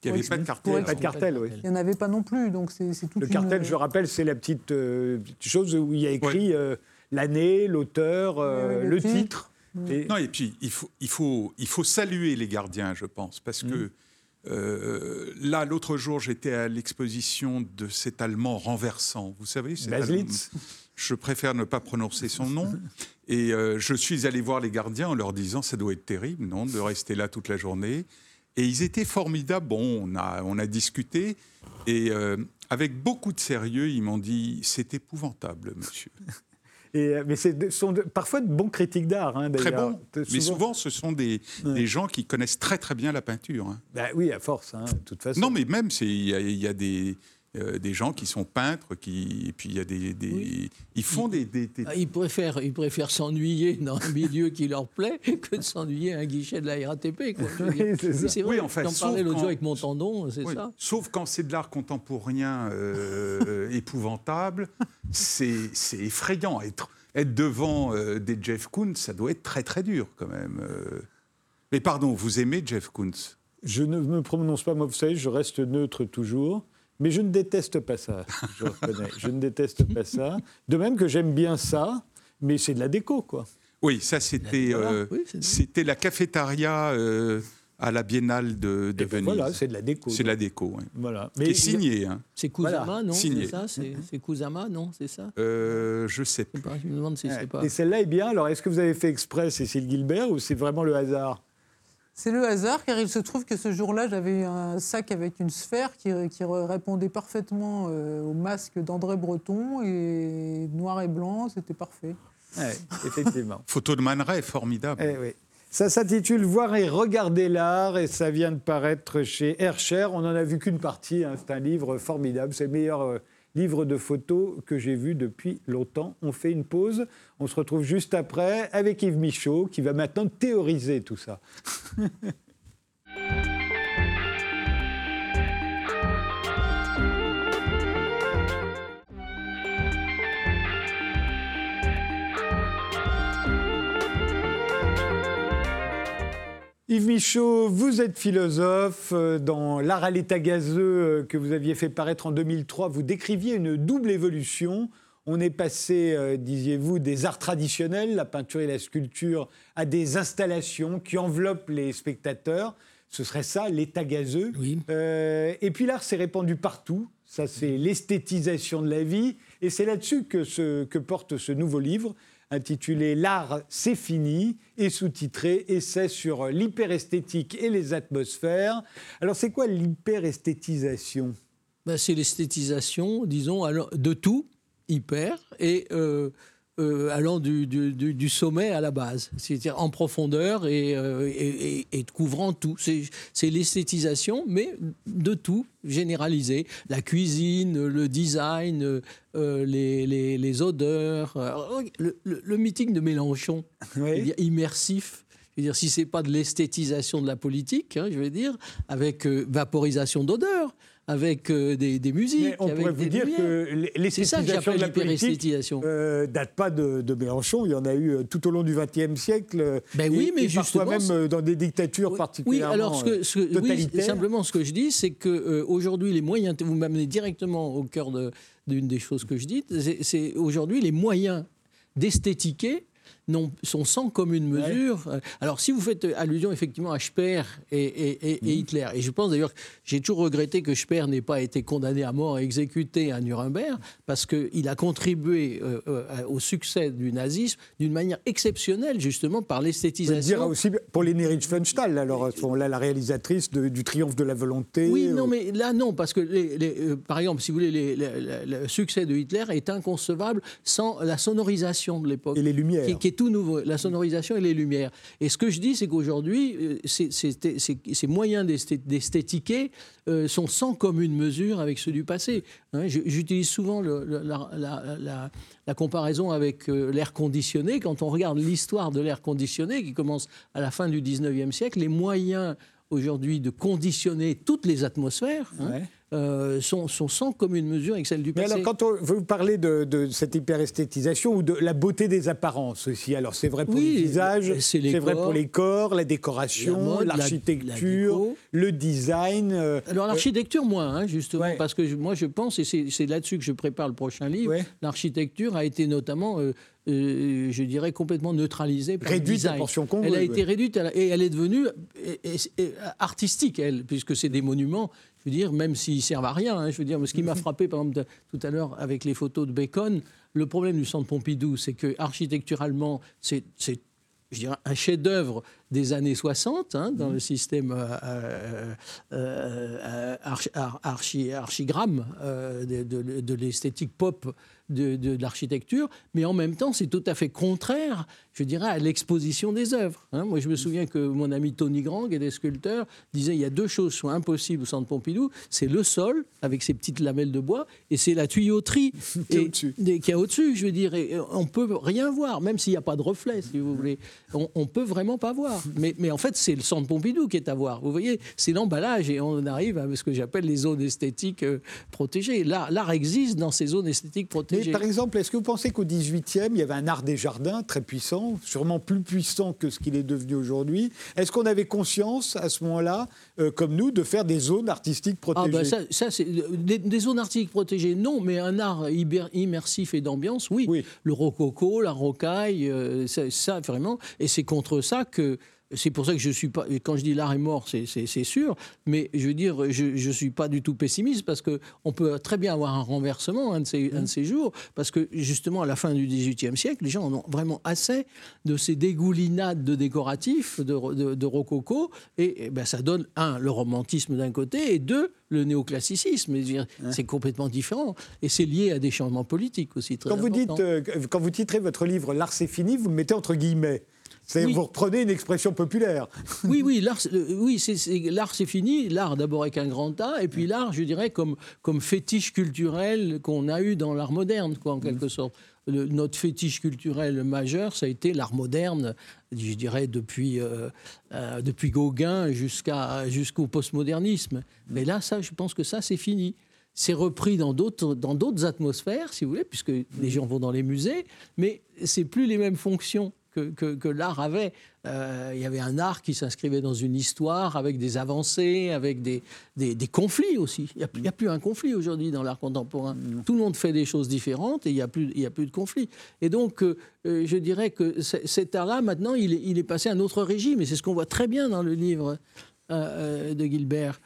Il n'y avait pour pas de cartel. pour Pas de cartel, oui. Il n'y en avait pas non plus, donc c'est c'est toute Le une- cartel, je rappelle, c'est la petite, euh, petite chose où il y a écrit euh, l'année, l'auteur, euh, le le titre. titre. Et- Non, et puis il faut, il, faut, il faut saluer les gardiens, je pense, parce que euh, là, l'autre jour, j'étais à l'exposition de cet Allemand renversant. Vous savez, cet. Allemand- Je préfère ne pas prononcer son nom. Et euh, je suis allé voir les gardiens en leur disant ça doit être terrible, non, de rester là toute la journée. Et ils étaient formidables. Bon, on a, on a discuté. Et euh, avec beaucoup de sérieux, ils m'ont dit c'est épouvantable, monsieur. Et, euh, mais de- sont de- parfois de bons critiques d'art, hein, Très d'ailleurs. bon. De- Mais souvent, ce sont des, Ouais. des gens qui connaissent très très bien la peinture. hein. Bah oui, à force, hein, de toute façon. Non, mais même, y, il y a des. Euh, des gens qui sont peintres, qui, et puis il y a des, ils font des, ah, Ils préfèrent, ils préfèrent s'ennuyer dans un milieu qui leur plaît que de s'ennuyer à un guichet de la RATP. c'est vrai. Oui, en fait, J'en parlais l'autre jour avec mon tendon, c'est ça. Sauf quand c'est de l'art contemporain euh, épouvantable, c'est effrayant. Être, être devant euh, des Jeff Koons, ça doit être très très dur quand même. Mais pardon, vous aimez Jeff Koons? Je ne me prononce pas, moi, vous savez, je reste neutre toujours. Mais je ne déteste pas ça, je reconnais. je ne déteste pas ça. De même que j'aime bien ça, mais c'est de la déco, quoi. Oui, ça, c'était euh, c'était la cafétéria euh, à la Biennale de, de Venise. Voilà, c'est de la déco. C'est de la déco, oui. Voilà. Mais signé. Hein. C'est Kusama, non C'est ça C'est Kusama, non C'est ça? Euh, Je sais pas. Je me demande si c'est pas. Et celle-là est bien. Alors, est-ce que vous avez fait exprès, Cécile Gilbert, ou c'est vraiment le hasard? C'est le hasard, car il se trouve que ce jour-là, j'avais un sac avec une sphère qui, répondait parfaitement euh, au masque d'André Breton, et noir et blanc, c'était parfait. effectivement. Photo de Man formidable. Eh oui. Ça s'intitule Voir et regarder l'art et ça vient de paraître chez Hercher. On n'en a vu qu'une partie, hein. c'est un livre formidable, c'est le meilleur euh, livre de photos que j'ai vu depuis longtemps. On fait une pause, on se retrouve juste après avec Yves Michaud qui va maintenant théoriser tout ça. Yves Michaud, vous êtes philosophe. Euh, dans L'art à l'état gazeux euh, que vous aviez fait paraître en 2003, vous décriviez une double évolution. On est passé, euh, disiez-vous, des arts traditionnels, la peinture et la sculpture, à des installations qui enveloppent les spectateurs. Ce serait ça, l'état gazeux. et puis l'art s'est répandu partout. Ça, c'est l'esthétisation de la vie. Et c'est là-dessus que, que porte ce nouveau livre intitulé L'art, c'est fini et sous-titré Essai sur l'hyperesthétique et les atmosphères. Alors, c'est quoi l'hyperesthétisation? Ben, C'est l'esthétisation, disons, de tout, hyper, et euh, euh, allant du, du, sommet à la base, c'est-à-dire en profondeur et, euh, et, couvrant tout. C'est l'esthétisation, mais de tout, généralisé. La cuisine, le design, euh, les, les, les, odeurs. Le, le, meeting de Mélenchon, immersif. Je veux dire, si c'est pas de l'esthétisation de la politique, hein, je veux dire, avec vaporisation d'odeurs avec euh, des, des, musiques. Mais on pourrait vous dire que l'esthétisation de la politique ne euh, date pas de, de, Mélenchon. Il y en a eu euh, tout au long du XXe siècle. Ben oui, mais parfois même dans des dictatures particulièrement oui, alors ce que, ce, oui, simplement ce que je dis, c'est que aujourd'hui les moyens, vous m'amenez directement au cœur d'une des choses que je dis, c'est aujourd'hui les moyens d'esthétiquer sont sans commune mesure. Alors, si vous faites allusion effectivement à Speer et, mhm. Hitler, et je pense d'ailleurs que j'ai toujours regretté que Speer n'ait pas été condamné à mort et exécuté à Nuremberg, parce qu'il a contribué euh, euh, au succès du nazisme d'une manière exceptionnelle, justement par l'esthétisation. dire aussi pour Leni Riefenstahl, alors là, la réalisatrice du triomphe de la volonté. Oui, non, mais là, non, parce que, euh, par exemple, si vous voulez, le succès de Hitler est inconcevable sans la sonorisation de l'époque. Et les lumières. qui est tout nouveau, la sonorisation et les lumières. Et ce que je dis, c'est qu'aujourd'hui, euh, ces moyens d'esthétiquer euh, sont sans commune mesure avec ceux du passé. Hein. J'utilise souvent la, comparaison avec euh, l'air conditionné. Quand on regarde l'histoire de l'air conditionné, qui commence à la fin du 19e siècle, les moyens aujourd'hui de conditionner toutes les atmosphères, hein, euh, sont, sans commune mesure avec celle du passé. Mais alors, quand on, vous parlez de, de cette hyperesthétisation ou de la beauté des apparences aussi, alors c'est vrai pour les visages, c'est vrai pour les corps, la décoration, l'architecture, le design. Euh, alors l'architecture, moins, hein, justement, parce que moi je pense, et c'est là-dessus que je prépare le prochain livre, l'architecture a été notamment... Euh, je dirais, complètement neutralisée par réduite design. portion qu'on Elle a été réduite et elle est devenue artistique, elle, puisque c'est des monuments je veux dire, même s'ils servent à rien. Hein, je veux dire, ce qui m'a frappé, par exemple, tout à l'heure avec les photos de Bacon, le problème du centre Pompidou, c'est que architecturalement, c'est je dirais, un chef-d'œuvre des années 60 hein, dans le système euh, euh, archigramme de, de l'esthétique pop de, l'architecture, mais en même temps, c'est tout à fait contraire, je dirais, à l'exposition des œuvres. Hein. Moi, je me souviens que mon ami Tony Grand, qui est des sculpteurs, disait il y a deux choses qui sont impossibles au centre Pompidou c'est le sol, avec ses petites lamelles de bois, et c'est la tuyauterie qui est au-dessus. je veux dire. Et on peut rien voir, même s'il n'y a pas de reflet, si vous voulez. On, on peut vraiment pas voir. Mais, mais en fait, c'est le centre Pompidou qui est à voir. Vous voyez, c'est l'emballage, et on arrive à ce que j'appelle les zones esthétiques euh, protégées. L'art existe dans ces zones esthétiques protégées par exemple, est-ce que vous pensez qu'au XVIIIe, il y avait un art des jardins très puissant, sûrement plus puissant que ce qu'il est devenu aujourd'hui Est-ce qu'on avait conscience à ce moment-là, euh, comme nous, de faire des zones artistiques ah, bah, protégées? ça, c'est des, zones artistiques protégées, non, mais un art immersif et d'ambiance, oui. Le rococo, la rocaille, euh, ça vraiment. Et c'est contre ça que c'est pour ça que je suis pas. Quand je dis l'art est mort, c'est sûr. Mais je veux dire, je ne suis pas du tout pessimiste parce qu'on peut très bien avoir un renversement un de, ces, un de, ces, jours. Parce que justement, à la fin du XVIIIe siècle, les gens en ont vraiment assez de ces dégoulinades de décoratifs, de, de, rococo. Et, ben, ça donne, un, le romantisme d'un côté, et deux, le néoclassicisme. C'est complètement différent. Et c'est lié à des changements politiques aussi. Très quand, vous dites, euh, quand vous titrez votre livre L'art c'est fini, vous le mettez entre guillemets. Vous reprenez une expression populaire. Oui, oui, l'art, oui, l'art c'est fini. L'art d'abord avec un grand A, et puis l'art, je dirais, comme, comme fétiche culturel qu'on a eu dans l'art moderne, quoi, en quelque sorte. notre fétiche culturel majeur, ça a été l'art moderne, je dirais, depuis, euh, euh, depuis Gauguin jusqu'à, jusqu'au postmodernisme. Mais là, ça, je pense que ça, c'est fini c'est repris dans d'autres, dans d'autres atmosphères, si vous voulez, puisque les gens vont dans les musées, mais c'est plus les mêmes fonctions que, l'art avait. Euh, il y avait un art qui s'inscrivait dans une histoire avec des avancées, avec des, des, conflits aussi. Il n'y a, plus un conflit aujourd'hui dans l'art contemporain. Tout le monde fait des choses différentes et il n'y a, plus, il a plus de conflits. Et donc, euh, euh, je dirais que cet art-là, maintenant, il est, il est, passé à un autre régime. Et c'est ce qu'on voit très bien dans le livre de Gilbert.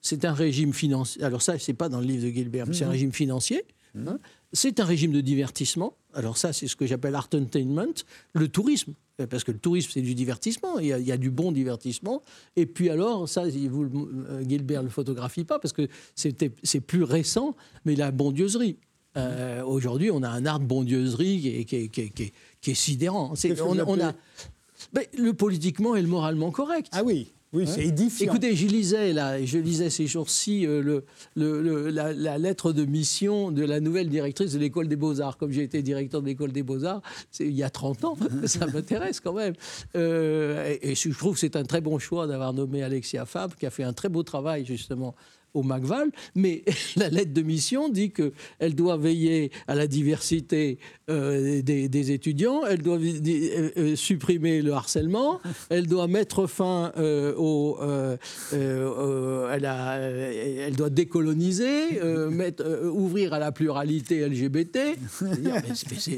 c'est un régime financier. Alors ça, c'est pas dans le livre de Gilbert, c'est un mhm. régime financier. Hein. C'est un régime de divertissement. Alors ça, c'est ce que j'appelle art entertainment, le tourisme. Parce que le tourisme, c'est du divertissement. Il y, a, du bon divertissement. Et puis alors, ça, vous, euh, Gilbert ne le photographie pas parce que c'est plus récent, mais la bondieuserie. Euh, aujourd'hui, on a un art de bondieuserie qui est, qui est, sidérant. On, a, le politiquement et le moralement correct. Ah oui oui, c'est édifiant. Écoutez, je lisais, là, je lisais ces jours-ci euh, le, la, lettre de mission de la nouvelle directrice de l'école des beaux-arts. Comme j'ai été directeur de l'école des beaux-arts il y a 30 ans, ça m'intéresse quand même. Euh, et, et, je trouve que c'est un très bon choix d'avoir nommé Alexia Fabre, qui a fait un très beau travail justement au McVal, mais la lettre de mission dit qu'elle doit veiller à la diversité euh, des, étudiants, elle doit euh, euh, supprimer le harcèlement, elle doit mettre fin au... elle, a, elle, doit décoloniser, mettre, ouvrir à la pluralité LGBT.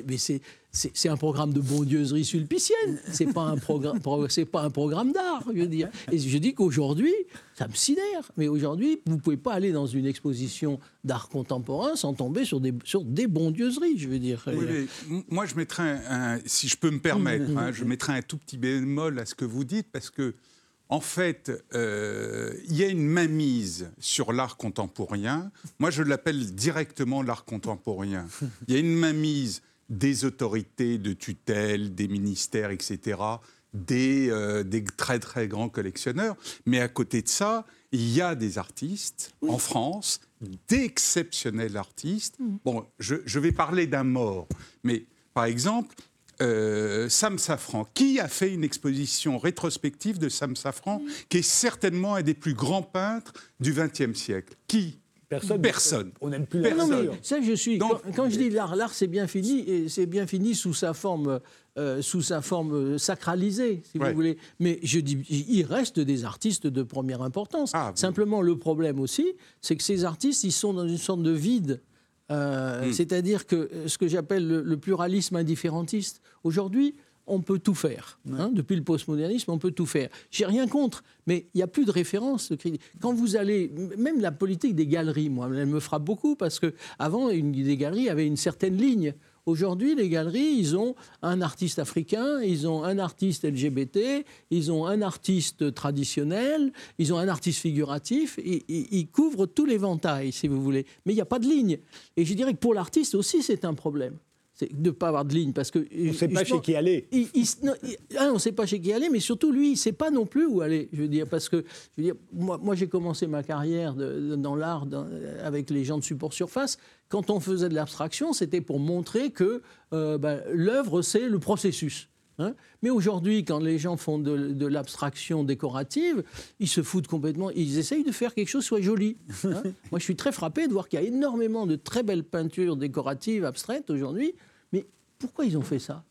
Mais c'est c'est un programme de bondieuserie sulpicienne. C'est pas un programme, c'est pas un programme d'art, je veux dire. Et je dis qu'aujourd'hui, ça me sidère. Mais aujourd'hui, vous pouvez pas aller dans une exposition d'art contemporain sans tomber sur des sur des bondieuseries, je veux dire. moi, je mettrais, un, si je peux me permettre, hein, je un tout petit bémol à ce que vous dites parce que. En fait, euh, il y a une mainmise sur l'art contemporain. Moi, je l'appelle directement l'art contemporain. Il y a une mainmise des autorités de tutelle, des ministères, etc., des, euh, des, très très grands collectionneurs. Mais à côté de ça, il y a des artistes en France, d'exceptionnels artistes. Mm. Bon, je, vais parler d'un mort, mais par exemple, euh, Sam Safran. Qui a fait une exposition rétrospective de Sam Safran, mm. qui est certainement un des plus grands peintres du XXe siècle? Qui? Personne. Personne. On n'aime plus la nature. Ça, je suis. quand, je dis l'art, l'art c'est bien fini, et c'est bien fini sous sa forme, euh, sous sa forme sacralisée, si vous voulez. Mais je dis, il reste des artistes de première importance. Ah, Simplement, le problème aussi, c'est que ces artistes, ils sont dans une sorte de vide. Euh, hmm. C'est-à-dire que ce que j'appelle le pluralisme indifférentiste. Aujourd'hui, on peut tout faire. Hein, depuis le postmodernisme, on peut tout faire. J'ai rien contre, mais il n'y a plus de référence. Quand vous allez, même la politique des galeries, moi, elle me frappe beaucoup parce que avant, une, des galeries avait une certaine ligne. Aujourd'hui, les galeries, ils ont un artiste africain, ils ont un artiste LGBT, ils ont un artiste traditionnel, ils ont un artiste figuratif, et, ils couvrent tous les ventailles, si vous voulez. Mais il n'y a pas de ligne. Et je dirais que pour l'artiste aussi, c'est un problème de ne pas avoir de ligne. Parce que, on ne sait pas chez qui aller. Ah, on ne sait pas chez qui aller, mais surtout lui, il ne sait pas non plus où aller. Je veux dire, parce que je veux dire, moi, moi j'ai commencé ma carrière dans l'art avec les gens de support surface. Quand on faisait de l'abstraction, c'était pour montrer que euh, ben, l'œuvre, c'est le processus. Hein. Mais aujourd'hui, quand les gens font de, l'abstraction décorative, ils se foutent complètement. Ils essayent de faire quelque chose qui soit joli. Hein. Moi, je suis très frappé de voir qu'il y a énormément de très belles peintures décoratives abstraites aujourd'hui. Pourquoi ils ont fait ça?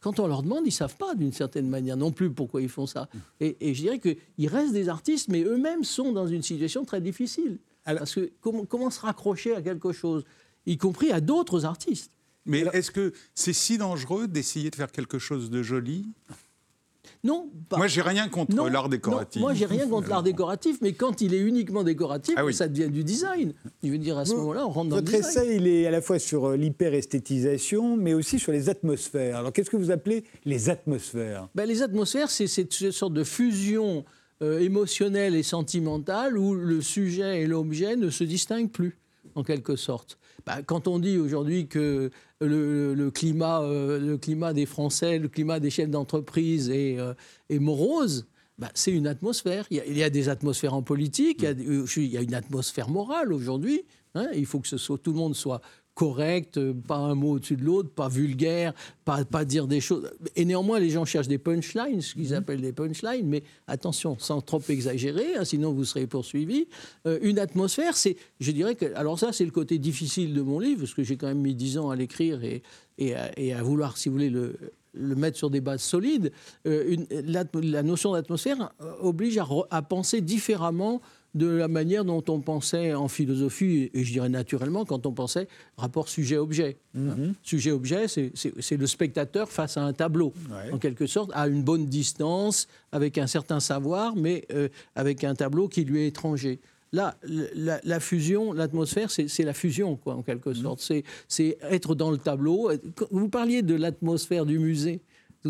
Quand on leur demande, ils ne savent pas d'une certaine manière non plus pourquoi ils font ça. Et, je dirais qu'il reste des artistes, mais eux-mêmes sont dans une situation très difficile. parce que comment se raccrocher à quelque chose, y compris à d'autres artistes? Mais est-ce que c'est si dangereux d'essayer de faire quelque chose de joli? Non. Pas. Moi, j'ai rien contre l'art décoratif. moi, j'ai rien contre l'art décoratif, mais quand il est uniquement décoratif, ah ça devient du design. Je veux dire, à ce moment-là, on rentre dans Votre le design. Votre essai, il est à la fois sur euh, l'hyperesthétisation, mais aussi sur les atmosphères. Alors, qu'est-ce que vous appelez les atmosphères? Ben, Les atmosphères, c'est cette sorte de fusion euh, émotionnelle et sentimentale où le sujet et l'objet ne se distinguent plus, en quelque sorte. Ben, quand on dit aujourd'hui que le, climat, euh, le climat des Français, le climat des chefs d'entreprise est, euh, morose, bah, c'est une atmosphère. Il y, a, des atmosphères en politique, il y a, une atmosphère morale aujourd'hui. Hein. il faut que ce soit, tout le monde soit correct, euh, pas un mot au-dessus de l'autre, pas vulgaire, pas, pas dire des choses. Et néanmoins, les gens cherchent des punchlines, ce qu'ils mhm. appellent des punchlines, mais attention, sans trop exagérer, hein, sinon vous serez poursuivi. Euh, une atmosphère, c'est, je dirais que, alors ça, c'est le côté difficile de mon livre, parce que j'ai quand même mis dix ans à l'écrire et, et, à, vouloir, si vous voulez, le, le mettre sur des bases solides. Euh, une, la, notion d'atmosphère oblige à, à penser différemment de la manière dont on pensait en philosophie, et je dirais naturellement, quand on pensait rapport sujet-objet. Mhm. Sujet-objet, c'est le spectateur face à un tableau, en quelque sorte, à une bonne distance, avec un certain savoir, mais euh, avec un tableau qui lui est étranger. Là, la, fusion, l'atmosphère, c'est la fusion, quoi, en quelque mhm. sorte. C'est être dans le tableau. Vous parliez de l'atmosphère du musée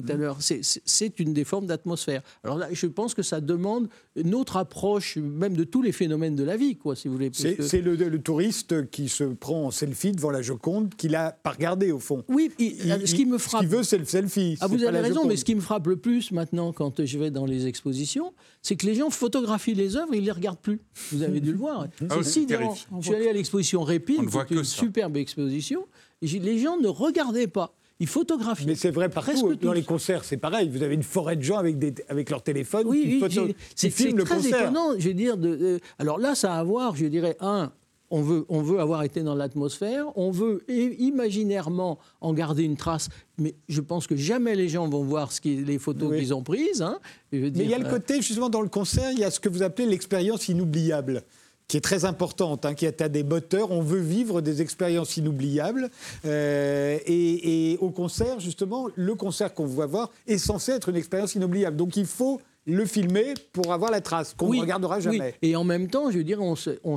tout à mmh. l'heure. C'est une des formes d'atmosphère. Alors là, je pense que ça demande une autre approche, même de tous les phénomènes de la vie, quoi, si vous voulez. C'est le, touriste qui se prend en selfie devant la Joconde, qu'il n'a pas regardé au fond. Oui, ce qui me frappe. Ce qu'il veut, c'est le selfie. Ah, vous avez raison, mais ce qui me frappe le plus maintenant, quand je vais dans les expositions, c'est que les gens photographient les œuvres, ils ne les regardent plus. Vous avez dû le voir. Ah, si Je suis allé à l'exposition Répine, une superbe exposition. Les gens ne regardaient pas ils photographient. Mais c'est vrai partout. Dans les concerts, c'est pareil. Vous avez une forêt de gens avec, des, avec leur téléphone oui, qui, oui, c'est très étonnant. Je veux dire, de, alors là, ça a à voir, je dirais, un, on veut, on veut avoir été dans l'atmosphère, on veut imaginairement en garder une trace, mais je pense que jamais les gens vont voir ce qui, les photos qu'ils ont prises. Hein. mais il y a le euh, côté, justement, dans le concert, il y a ce que vous appelez l'expérience inoubliable qui est très importante, hein, qui est à des moteurs. On veut vivre des expériences inoubliables. Euh, et, au concert, justement, le concert qu'on va voir est censé être une expérience inoubliable. Donc il faut le filmer pour avoir la trace qu'on ne regardera jamais. Et en même temps, je veux dire,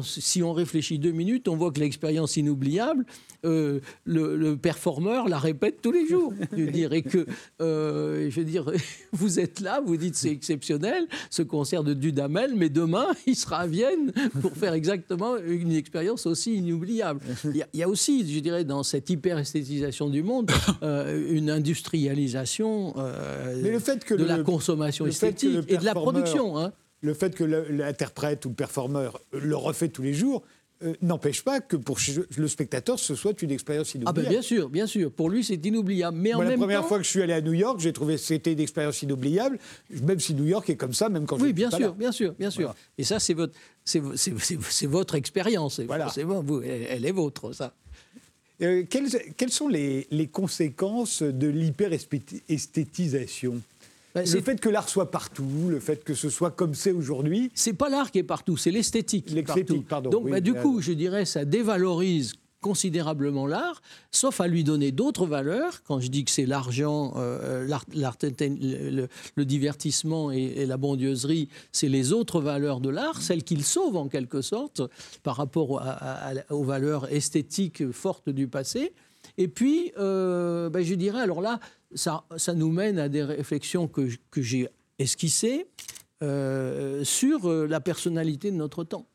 si on réfléchit deux minutes, on voit que l'expérience inoubliable, euh, le, performeur la répète tous les jours. Je veux dire, et que, euh, je veux dire, vous êtes là, vous dites c'est exceptionnel, ce concert de Dudamel, mais demain, il sera à Vienne pour faire exactement une expérience aussi inoubliable. Il y, a, aussi, je dirais, dans cette hyper-esthétisation du monde, euh, une industrialisation mais le fait que de la consommation esthétique et de la production. Hein. Le fait que l'interprète ou le performeur le refait tous les jours, euh, n'empêche pas que pour le spectateur, ce soit une expérience inoubliable. Ah ben bien sûr, bien sûr. Pour lui, c'est inoubliable. Mais en la première fois que je suis allé à New York, j'ai trouvé que c'était une expérience inoubliable, même si New York est comme ça, même quand oui, je bien sûr, bien sûr, bien sûr. Et ça, c'est votre, c'est, votre expérience. Voilà. Vous, elle, est vôtre, ça. Euh, quelles, quelles, sont les, les conséquences de l'hyperesthétisation? Bah, le fait que l'art soit partout, le fait que ce soit comme c'est aujourd'hui. C'est pas l'art qui est partout, c'est l'esthétique. L'esthétique, pardon. Donc, bah, du coup, je dirais, ça dévalorise considérablement l'art, sauf à lui donner d'autres valeurs. Quand je dis que c'est l'argent, euh, le, divertissement et, la bondieuserie, c'est les autres valeurs de l'art, celles qu'il sauve en quelque sorte par rapport aux valeurs esthétiques fortes du passé. Et puis, euh, ben, je dirais, alors là, ça, ça nous mène à des réflexions que, que j'ai esquissées euh, sur la personnalité de notre temps.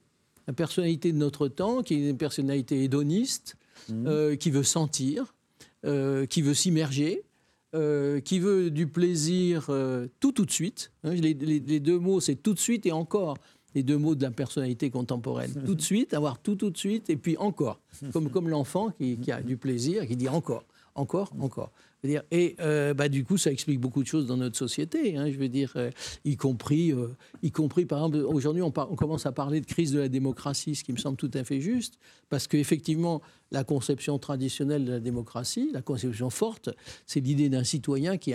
La personnalité de notre temps, qui est une personnalité hédoniste, mmh. qui veut sentir, qui veut s'immerger, euh, qui veut du plaisir euh, tout tout de suite. Hein, les, deux mots, c'est tout de suite et encore. Les deux mots de la personnalité contemporaine. tout de suite, avoir tout tout de suite, et puis encore. Comme, comme l'enfant qui, qui, a du plaisir, qui dit encore, encore, encore et euh, bah, du coup, ça explique beaucoup de choses dans notre société. Hein, je veux dire, euh, y compris, euh, y compris, par exemple, aujourd'hui, on, commence à parler de crise de la démocratie, ce qui me semble tout à fait juste, parce qu'effectivement, la conception traditionnelle de la démocratie, la conception forte, c'est l'idée d'un citoyen qui,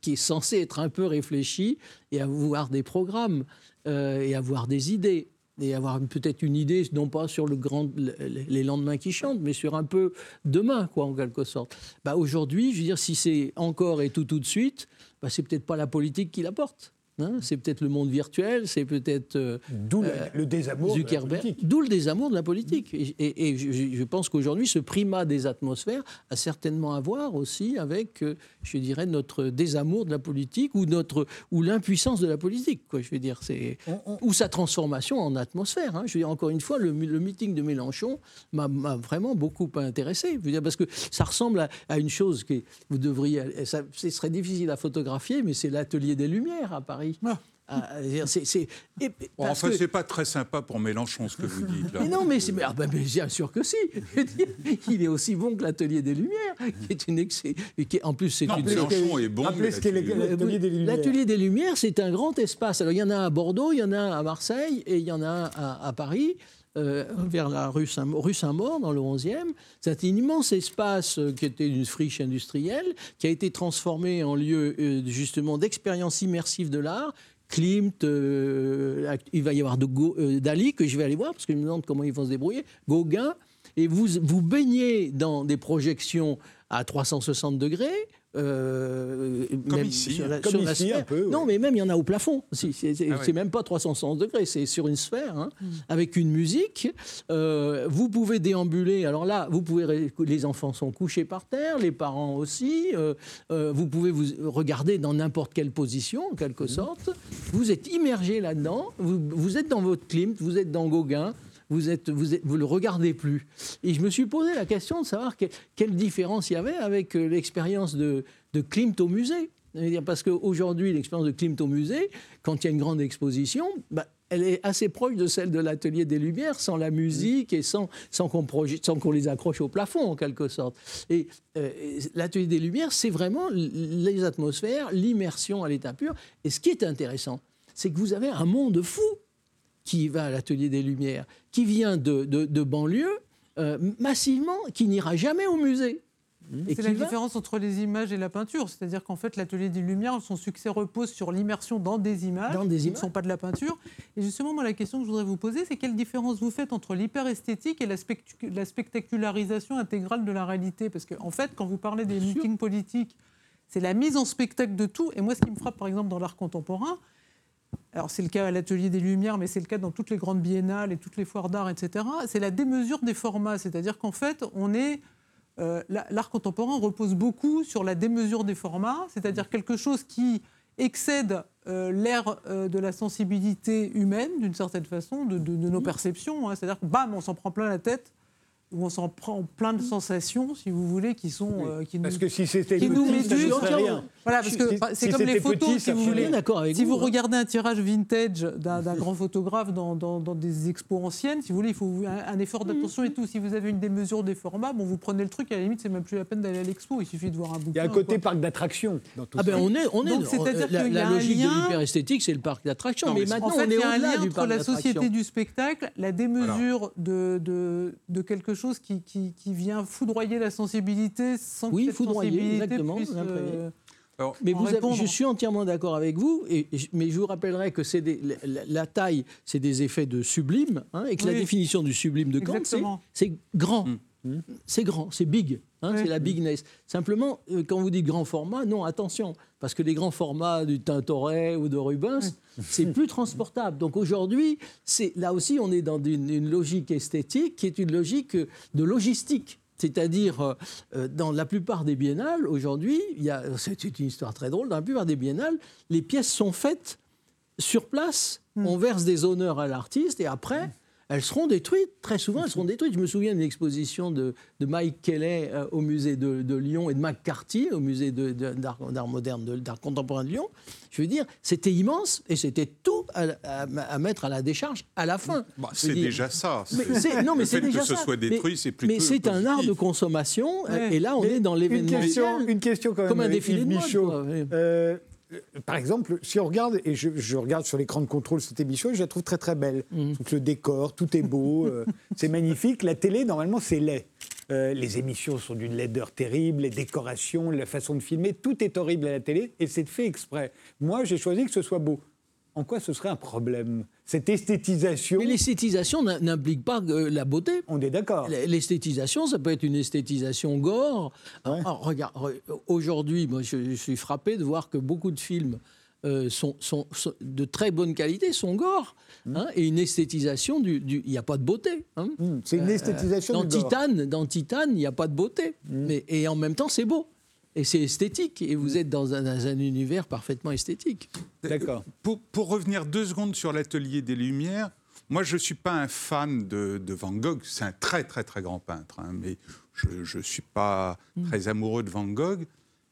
qui est censé être un peu réfléchi et avoir des programmes et avoir des idées et avoir peut-être une idée, non pas sur le grand, les lendemains qui chantent, mais sur un peu demain, quoi, en quelque sorte. Bah, Aujourd'hui, je veux dire, si c'est encore et tout tout de suite, bah, c'est peut-être pas la politique qui l'apporte. Hein, c'est peut-être le monde virtuel, c'est peut-être. Euh, D'où le, euh, désamour Zuckerberg. De la D'où le désamour de la politique. Et, je, pense qu'aujourd'hui, ce primat des atmosphères a certainement à voir aussi avec, euh, je dirais, notre désamour de la politique ou, notre, ou l'impuissance de la politique. Quoi, je veux dire, c'est, Ou sa transformation en atmosphère. Hein. Je veux dire, encore une fois, le, meeting de Mélenchon m'a, vraiment beaucoup intéressé. Je veux dire, parce que ça ressemble à, une chose que vous devriez. Ça, ce serait difficile à photographier, mais c'est l'atelier des Lumières à Paris. Ah. Ah, c'est, enfin, c'est pas très sympa pour Mélenchon ce que vous dites. Là. Mais non, mais, c'est, ah, ben, bien sûr que si. il est aussi bon que l'Atelier des Lumières, qui est une qui en plus c'est une. Mélenchon est bon. L'Atelier des Lumières. L'Atelier des Lumières, c'est un grand espace. Alors il y en a un à Bordeaux, il y en a un à Marseille et il y en a un à, Paris. Euh, vers la rue Saint-Maur, dans le 11e. C'est un immense espace euh, qui était une friche industrielle, qui a été transformé en lieu euh, justement d'expérience immersive de l'art. Klimt, il va y avoir Dali, que je vais aller voir, parce que je me demande comment ils vont se débrouiller, Gauguin, et vous vous baignez dans des projections à 360 degrés, euh, comme ici, un peu. Non, mais même il y en a au plafond. C'est ah même pas 360 degrés, c'est sur une sphère, hein, mm. avec une musique. Euh, vous pouvez déambuler. Alors là, vous pouvez. Les enfants sont couchés par terre, les parents aussi. Euh, vous pouvez vous regarder dans n'importe quelle position, en quelque mm. sorte. Vous êtes immergé là-dedans. Vous, vous, êtes dans votre Klimt, vous êtes dans Gauguin vous êtes, le regardez plus. Et je me suis posé la question de savoir quelle différence il y avait avec euh, l'expérience de, Klimt au musée. Parce qu'aujourd'hui, l'expérience de Klimt au musée, quand il y a une grande exposition, bah, elle est assez proche de celle de l'atelier des Lumières, sans la musique et sans, sans qu'on les accroche au plafond, en quelque sorte. Et euh, l'atelier des Lumières, c'est vraiment les atmosphères, l'immersion à l'état pur. Et ce qui est intéressant, c'est que vous avez un monde fou qui va à l'atelier des Lumières, qui vient de, de, banlieue, euh, massivement, qui n'ira jamais au musée. C'est la différence entre les images et la peinture. C'est-à-dire qu'en fait, l'atelier des Lumières, son succès repose sur l'immersion dans des images dans des qui ne sont pas de la peinture. Et justement, moi, la question que je voudrais vous poser, c'est quelle différence vous faites entre l'hyperesthétique et la, la, spectacularisation intégrale de la réalité? Parce qu'en en fait, quand vous parlez des meetings politiques, c'est la mise en spectacle de tout. Et moi, ce qui me frappe, par exemple, dans l'art contemporain, alors c'est le cas à l'Atelier des Lumières, mais c'est le cas dans toutes les grandes biennales et toutes les foires d'art, etc. C'est la démesure des formats, c'est-à-dire qu'en fait, on est euh, l'art contemporain repose beaucoup sur la démesure des formats, c'est-à-dire quelque chose qui excède euh, l'ère euh, de la sensibilité humaine, d'une certaine façon, de, nos perceptions. Hein. C'est-à-dire que bam, on s'en prend plein la tête où on s'en prend plein de sensations, si vous voulez, qui sont euh, qui parce nous, que si c'était qui nous Voilà, parce que c'est comme les photos, si vous voulez. Avec si vous, hein. regardez un tirage vintage d'un grand photographe dans, dans, des expos anciennes, si vous voulez, il faut un, effort d'attention et tout. Si vous avez une démesure des formats, bon, vous prenez le truc. À la limite, c'est même plus la peine d'aller à l'expo. Il suffit de voir un bouquin. Il y a un côté parc d'attraction. Ah ben on est, on est. C'est-à-dire la, la logique de l'hyperesthétique, c'est le parc d'attraction. Mais maintenant, on est un lien entre la société du spectacle, la démesure de de quelque chose qui qui vient foudroyer la sensibilité sans oui, que cette foudroyer, exactement, euh, mais vous je suis entièrement d'accord avec vous, et, mais je vous rappellerai que c'est la, taille, c'est des effets de sublime, hein, et que la définition du sublime de Kant, c'est grand. Mm. Mm. C'est grand, c'est big, hein, c'est la bigness. Simplement, euh, quand vous dites grand format, non, attention, parce que les grands formats du Tintoret ou de Rubens, c'est plus transportable. Donc aujourd'hui, là aussi, on est dans une, logique esthétique qui est une logique de logistique. C'est-à-dire, dans la plupart des biennales, aujourd'hui, c'est une histoire très drôle, dans la plupart des biennales, les pièces sont faites sur place, hmm. on verse des honneurs à l'artiste et après, elles seront détruites. Très souvent, elles seront détruites. Je me souviens d'une exposition de, Mike Kelly euh, au musée de, Lyon et de McCarthy au musée d'art moderne, d'art contemporain de Lyon. Je veux dire, c'était immense et c'était tout à, mettre à la décharge à la fin. Bah, c'est déjà ça. Mais non, mais c'est déjà que ce soit détruit, c'est plutôt. Mais c'est un art de consommation et là, on est dans l'événement. Une question, quand même. Comme un défilé de mode. Euh, par exemple, si on regarde, et je, regarde sur l'écran de contrôle cette émission, je la trouve très très belle. Mhm. le décor, tout est beau, euh, c'est magnifique. La télé, normalement, c'est laid. Euh, les émissions sont d'une laideur terrible, les décorations, la façon de filmer, tout est horrible à la télé et c'est fait exprès. Moi, j'ai choisi que ce soit beau en quoi ce serait un problème? Cette esthétisation? Mais l'esthétisation n'implique pas euh, la beauté. On est d'accord. L'esthétisation, ça peut être une esthétisation gore. regarde, aujourd'hui, moi, je, suis frappé de voir que beaucoup de films euh, sont, de très bonne qualité, sont gore. Mmh. Hein, et une esthétisation du. Il n'y a pas de beauté. Hein. Mmh, c'est une euh, esthétisation dans du Titane, Dans Titane, il n'y a pas de beauté. Mmh. Mais, et en même temps, c'est beau et c'est esthétique. Et vous êtes dans un, univers parfaitement esthétique. D'accord. Pour, pour, revenir deux secondes sur l'atelier des Lumières, moi, je ne suis pas un fan de, Van Gogh. C'est un très, très, très grand peintre. Hein, mais je ne suis pas mm. très amoureux de Van Gogh.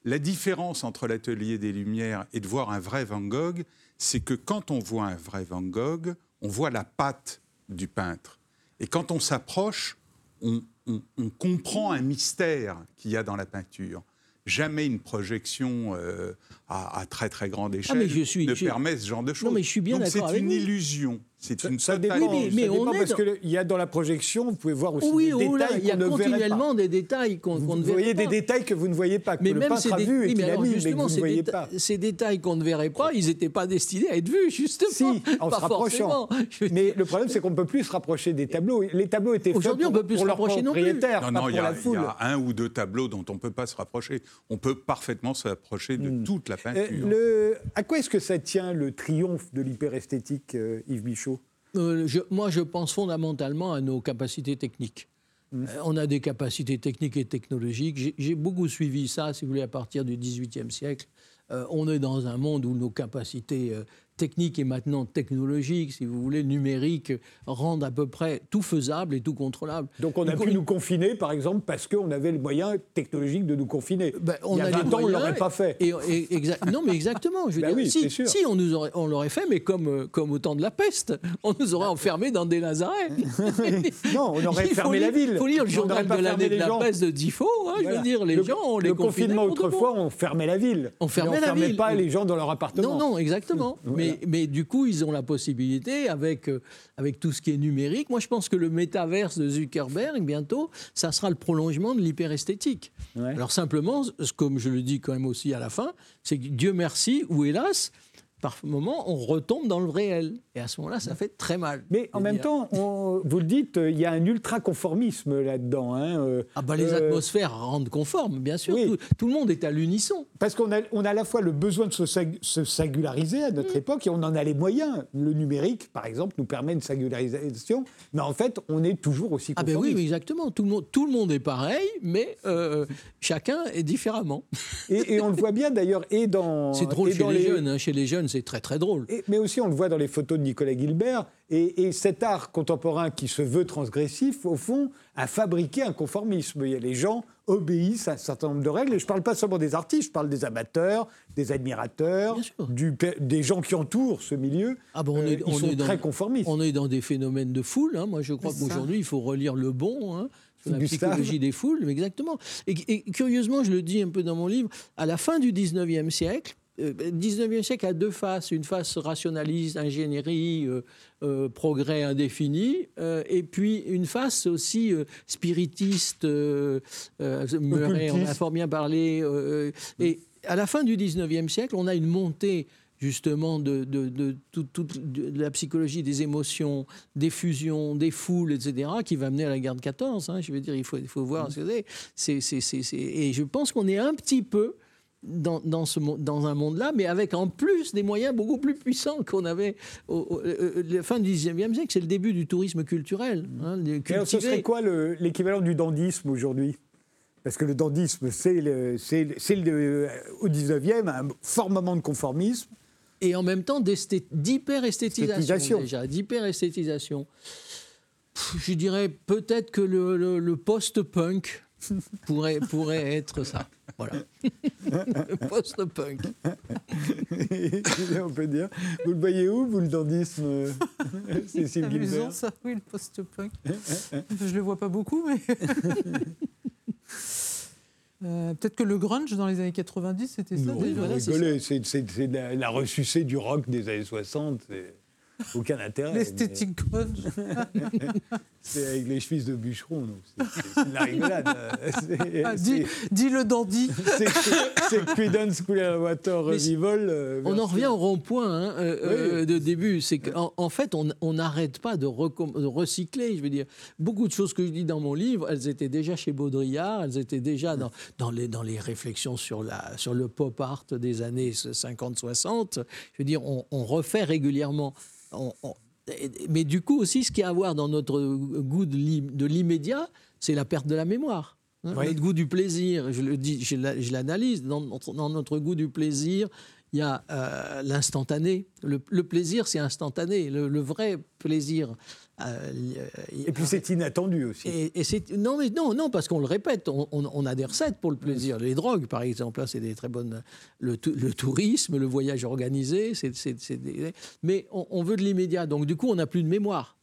La différence entre l'atelier des Lumières et de voir un vrai Van Gogh, c'est que quand on voit un vrai Van Gogh, on voit la patte du peintre. Et quand on s'approche, on, on comprend un mystère qu'il y a dans la peinture jamais une projection euh, à, très très grande ah, échelle ne permet ce genre de choses. Non, mais je suis bien d'accord C'est une illusion. C'est une ça dépend, mais, on est parce qu'il y a dans la projection, vous pouvez voir aussi des oh détails Il y a continuellement des détails qu'on ne verra pas. Vous voyez des détails que vous ne voyez pas, que mais le peintre a vu et qu'il a mis, mais que vous ne voyez pas. Ces détails qu'on ne verrait pas, ils n'étaient pas destinés à être vus, justement. Si, en se rapprochant. Mais le problème, c'est qu'on ne peut plus se rapprocher des tableaux. Les tableaux étaient faits pour, on peut plus pour leurs propriétaires, non, non, il y, a un ou deux tableaux dont on ne peut pas se rapprocher. On peut parfaitement se rapprocher de hmm. toute la euh, peinture. À quoi est-ce que ça tient le triomphe de l'hyperesthétique, euh, Yves Michaud euh, Moi, je pense fondamentalement à nos capacités techniques. Mmh. Euh, on a des capacités techniques et technologiques. J'ai beaucoup suivi ça, si vous voulez, à partir du XVIIIe siècle. on est dans un monde où nos capacités technique et maintenant technologique, si vous voulez, numérique, rendent à peu près tout faisable et tout contrôlable. Donc on a pu nous confiner, par exemple, parce qu'on avait le moyen technologique de nous confiner. Ben, on Il y a, 20 ans, on ne l'aurait pas fait. Et, non, mais exactement. Je veux ben dire, si, si, on nous aurait, on l'aurait fait, mais comme, comme au temps de la peste, on nous aurait enfermés dans des lazarets. non, on aurait fermé la ville. Il faut lire le journal de l'année de la peste de Diffo. Hein, Je veux dire, les gens, on les Le confinement autrefois, on fermait la ville. On fermait la ville. On pas les gens dans leur appartement. Non, non, exactement. Mais, du coup, ils ont la possibilité, avec, euh, avec tout ce qui est numérique. Moi, je pense que le métaverse de Zuckerberg, bientôt, ça sera le prolongement de l'hyperesthétique. Alors simplement, comme je le dis quand même aussi à la fin, c'est que Dieu merci, ou hélas, par moment, on retombe dans le réel. Et à ce moment-là, ça fait très mal. Mais en même temps, vous le dites, il y a un ultra-conformisme là-dedans. Hein, euh, ah bah les euh, atmosphères rendent conformes, bien sûr. Tout, le monde est à l'unisson. Parce qu'on a, on a à la fois le besoin de se, singulariser à notre mm. époque et on en a les moyens. Le numérique, par exemple, nous permet une singularisation. Mais en fait, on est toujours aussi conformiste. Ah ben oui, exactement. Tout le, monde, tout le monde est pareil, mais euh, chacun est différemment. Et, on le voit bien d'ailleurs, et dans... C'est drôle chez les, jeunes. Hein, chez les jeunes, c'est très très drôle. mais aussi, on le voit dans les photos de Nicolas Gilbert. Et, cet art contemporain qui se veut transgressif, au fond, a fabriqué un conformisme. Il y a les gens obéissent à un certain nombre de règles. Et je ne parle pas seulement des artistes, je parle des amateurs, des admirateurs, du, des gens qui entourent ce milieu. Ah bon, on est, ils sont très conformistes. On est dans des phénomènes de foule. Hein. Moi, je crois qu'aujourd'hui, il faut relire Le Bon. Hein la psychologie des foules, exactement. Et, et, curieusement, je le dis un peu dans mon livre, à la fin du 19e siècle, le euh, 19e siècle a deux faces, une face rationaliste, ingénierie, euh, euh, progrès indéfini, et puis une face aussi spiritiste, Murray on a fort bien parlé. et à la fin du 19e siècle, on a une montée justement de, de, la psychologie des émotions, des fusions, des foules, etc., qui va mener à la guerre de 14. Hein. je veux dire, il faut, il faut voir ce que c'est. Et je pense qu'on est un petit peu dans, dans, ce, dans un monde-là, mais avec en plus des moyens beaucoup plus puissants qu'on avait au, la fin du 19e siècle. C'est le début du tourisme culturel. Hein, ce serait quoi l'équivalent du dandisme aujourd'hui? Parce que le dandisme, c'est le, le, au 19e un fort moment de conformisme. Et en même temps d'hyper-esthétisation déjà, d'hyper-esthétisation. Je dirais peut-être que le, le post-punk pourrait, pourrait être ça. Voilà. Post-punk. On peut dire. Vous le voyez où, vous, le dandisme C'est amusant, ça, oui, le post-punk. Je ne le vois pas beaucoup, mais... Euh, peut-être que le grunge dans les années 90, c'était ça. c'est la, la ressucée du rock des années 60. Aucun intérêt. L'esthétique grunge. c'est avec les chevilles de bûcheron, c'est la rigolade. Ah, dis, le dandy. c'est Creedence Clearwater Revival. Euh, on en revient au rond-point hein, euh, euh, de début. C'est qu'en en fait, on n'arrête pas de, recycler. Je veux dire, beaucoup de choses que je dis dans mon livre, elles étaient déjà chez Baudrillard, elles étaient déjà dans, dans, les, dans les réflexions sur, la, sur le pop art des années 50-60. Je veux dire, on, on refait régulièrement mais du coup aussi, ce qu'il y a à voir dans notre goût de l'immédiat, c'est la perte de la mémoire. Hein. Notre goût du plaisir, je le dis, je l'analyse. Dans, dans, notre goût du plaisir, il y a euh, l'instantané. Le, plaisir, c'est instantané. Le, vrai plaisir. Euh, et puis c'est inattendu aussi. Et, c'est non, mais non, non, parce qu'on le répète. On, a des recettes pour le plaisir. Les drogues, par exemple, là, c'est des très bonnes. Le, tourisme, le voyage organisé, c'est. Mais on, veut de l'immédiat. Donc du coup, on n'a plus de mémoire.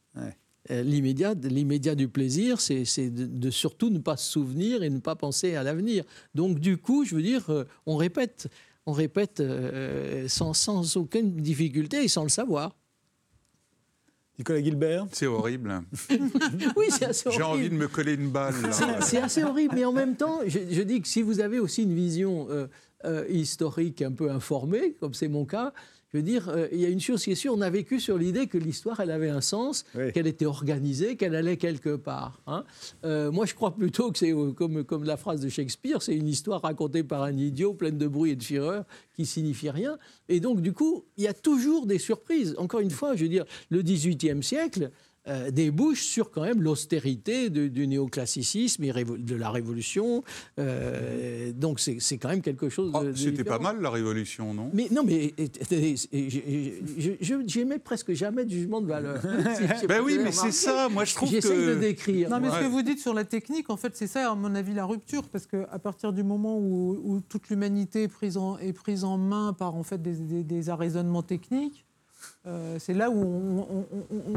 Euh, l'immédiat, l'immédiat du plaisir, c'est de, de, surtout ne pas se souvenir et ne pas penser à l'avenir. Donc du coup, je veux dire, on répète on répète euh, sans, sans, aucune difficulté et sans le savoir. Nicolas Gilbert? C'est horrible. oui, c'est assez horrible. J'ai envie de me coller une balle. C'est assez horrible, mais en même temps, je, dis que si vous avez aussi une vision euh, euh, historique un peu informée, comme c'est mon cas, je veux dire, euh, il y a une chose qui est sûre, on a vécu sur l'idée que l'histoire, elle avait un sens, qu'elle était organisée, qu'elle allait quelque part. Hein. Euh, moi, je crois plutôt que c'est euh, comme, comme la phrase de Shakespeare, c'est une histoire racontée par un idiot, pleine de bruit et de fureur, qui signifie rien. Et donc, du coup, il y a toujours des surprises. Encore une fois, je veux dire, le XVIIIe siècle, euh, débouche sur quand même l'austérité du néoclassicisme et de la Révolution. Euh, donc c'est quand même quelque chose. Oh, C'était pas mal la Révolution, non? Mais non, mais j'aimais presque jamais de jugement de valeur. ben oui, mais c'est ça. Moi, je trouve que. de décrire. Non, mais ce que vous dites sur la technique, en fait, c'est ça, à mon avis, la rupture, parce qu'à partir du moment où, toute l'humanité est prise en, est prise en main par en fait des, des, des arraisonnements techniques. Euh, c'est là où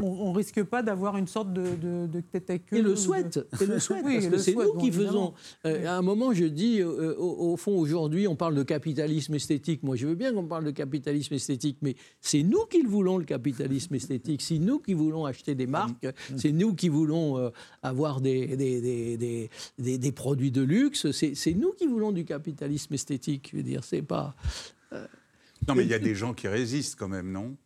on ne risque pas d'avoir une sorte de, de, tête à queue. Et le souhaite, et le souhaite parce que c'est nous qui faisons. Euh, à un moment, je dis, euh, au, fond, aujourd'hui, on parle de capitalisme esthétique. Moi, je veux bien qu'on parle de capitalisme esthétique, mais c'est nous qui le voulons, le capitalisme esthétique. C'est nous qui voulons acheter des marques, c'est nous qui voulons avoir des des, des, des, produits de luxe. C'est nous qui voulons du capitalisme esthétique. Je veux dire, c'est pas. Non, mais il y a des gens qui résistent quand même, non?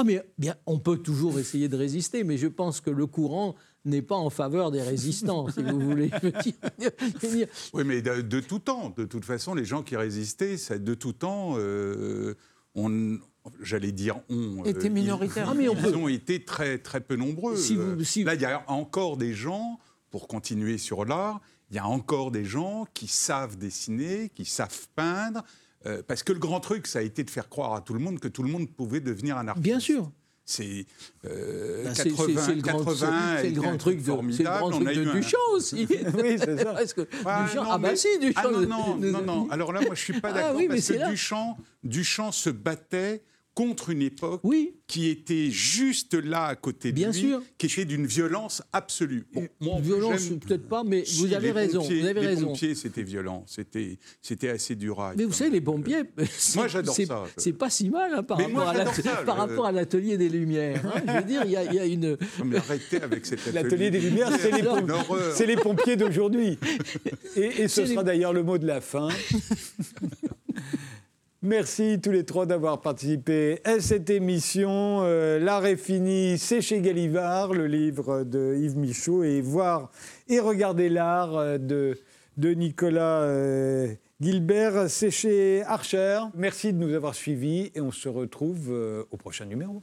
Ah, mais bien, on peut toujours essayer de résister, mais je pense que le courant n'est pas en faveur des résistants, si vous voulez. oui, mais de, tout temps. De toute façon, les gens qui résistaient, de tout temps, euh, on, j'allais dire on. Euh, Étaient minoritaires. Ils, ah, ont été très, très peu nombreux. Là, il y a encore des gens, pour continuer sur l'art, il y a encore des gens qui savent dessiner, qui savent peindre, euh, parce que le grand truc, ça a été de faire croire à tout le monde que tout le le monde pouvait devenir un artiste. Bien sûr. C'est euh, 80, c'est le grand, 80 c'est le grand truc de, c'est le grand truc de Duchamp aussi. oui, c'est ça. Parce que ah, Duchamp, non, ah bah si, Duchamp. Ah, non, non, non, non, Alors là, moi, je suis pas ah d'accord ah, oui, parce que Duchamp, Duchamp se battait contre une époque qui était juste là à côté de Bien lui, sûr. qui était d'une violence absolue. Bon, violence, peut-être pas, mais vous avez raison. vous avez les raison. pompiers, c'était violent, c'était, c'était assez dur Mais vous savez, les pompiers, moi j'adore ça. C'est pas si mal hein, par, rapport, à par rapport à l'atelier des Lumières. Hein. je veux dire, il y, a, une. mais arrêtez avec cet atelier. L'atelier des Lumières, c'est les, pompiers, les pompiers d'aujourd'hui. Et, et ce sera d'ailleurs le mot de la fin. Merci tous les trois d'avoir participé à cette émission. Euh, L'art est fini, c'est chez Galivard, le livre de Yves Michaud, et voir et regarder l'art euh, de, Nicolas euh, Gilbert, c'est chez Archer. Merci de nous avoir suivis et on se retrouve au prochain numéro.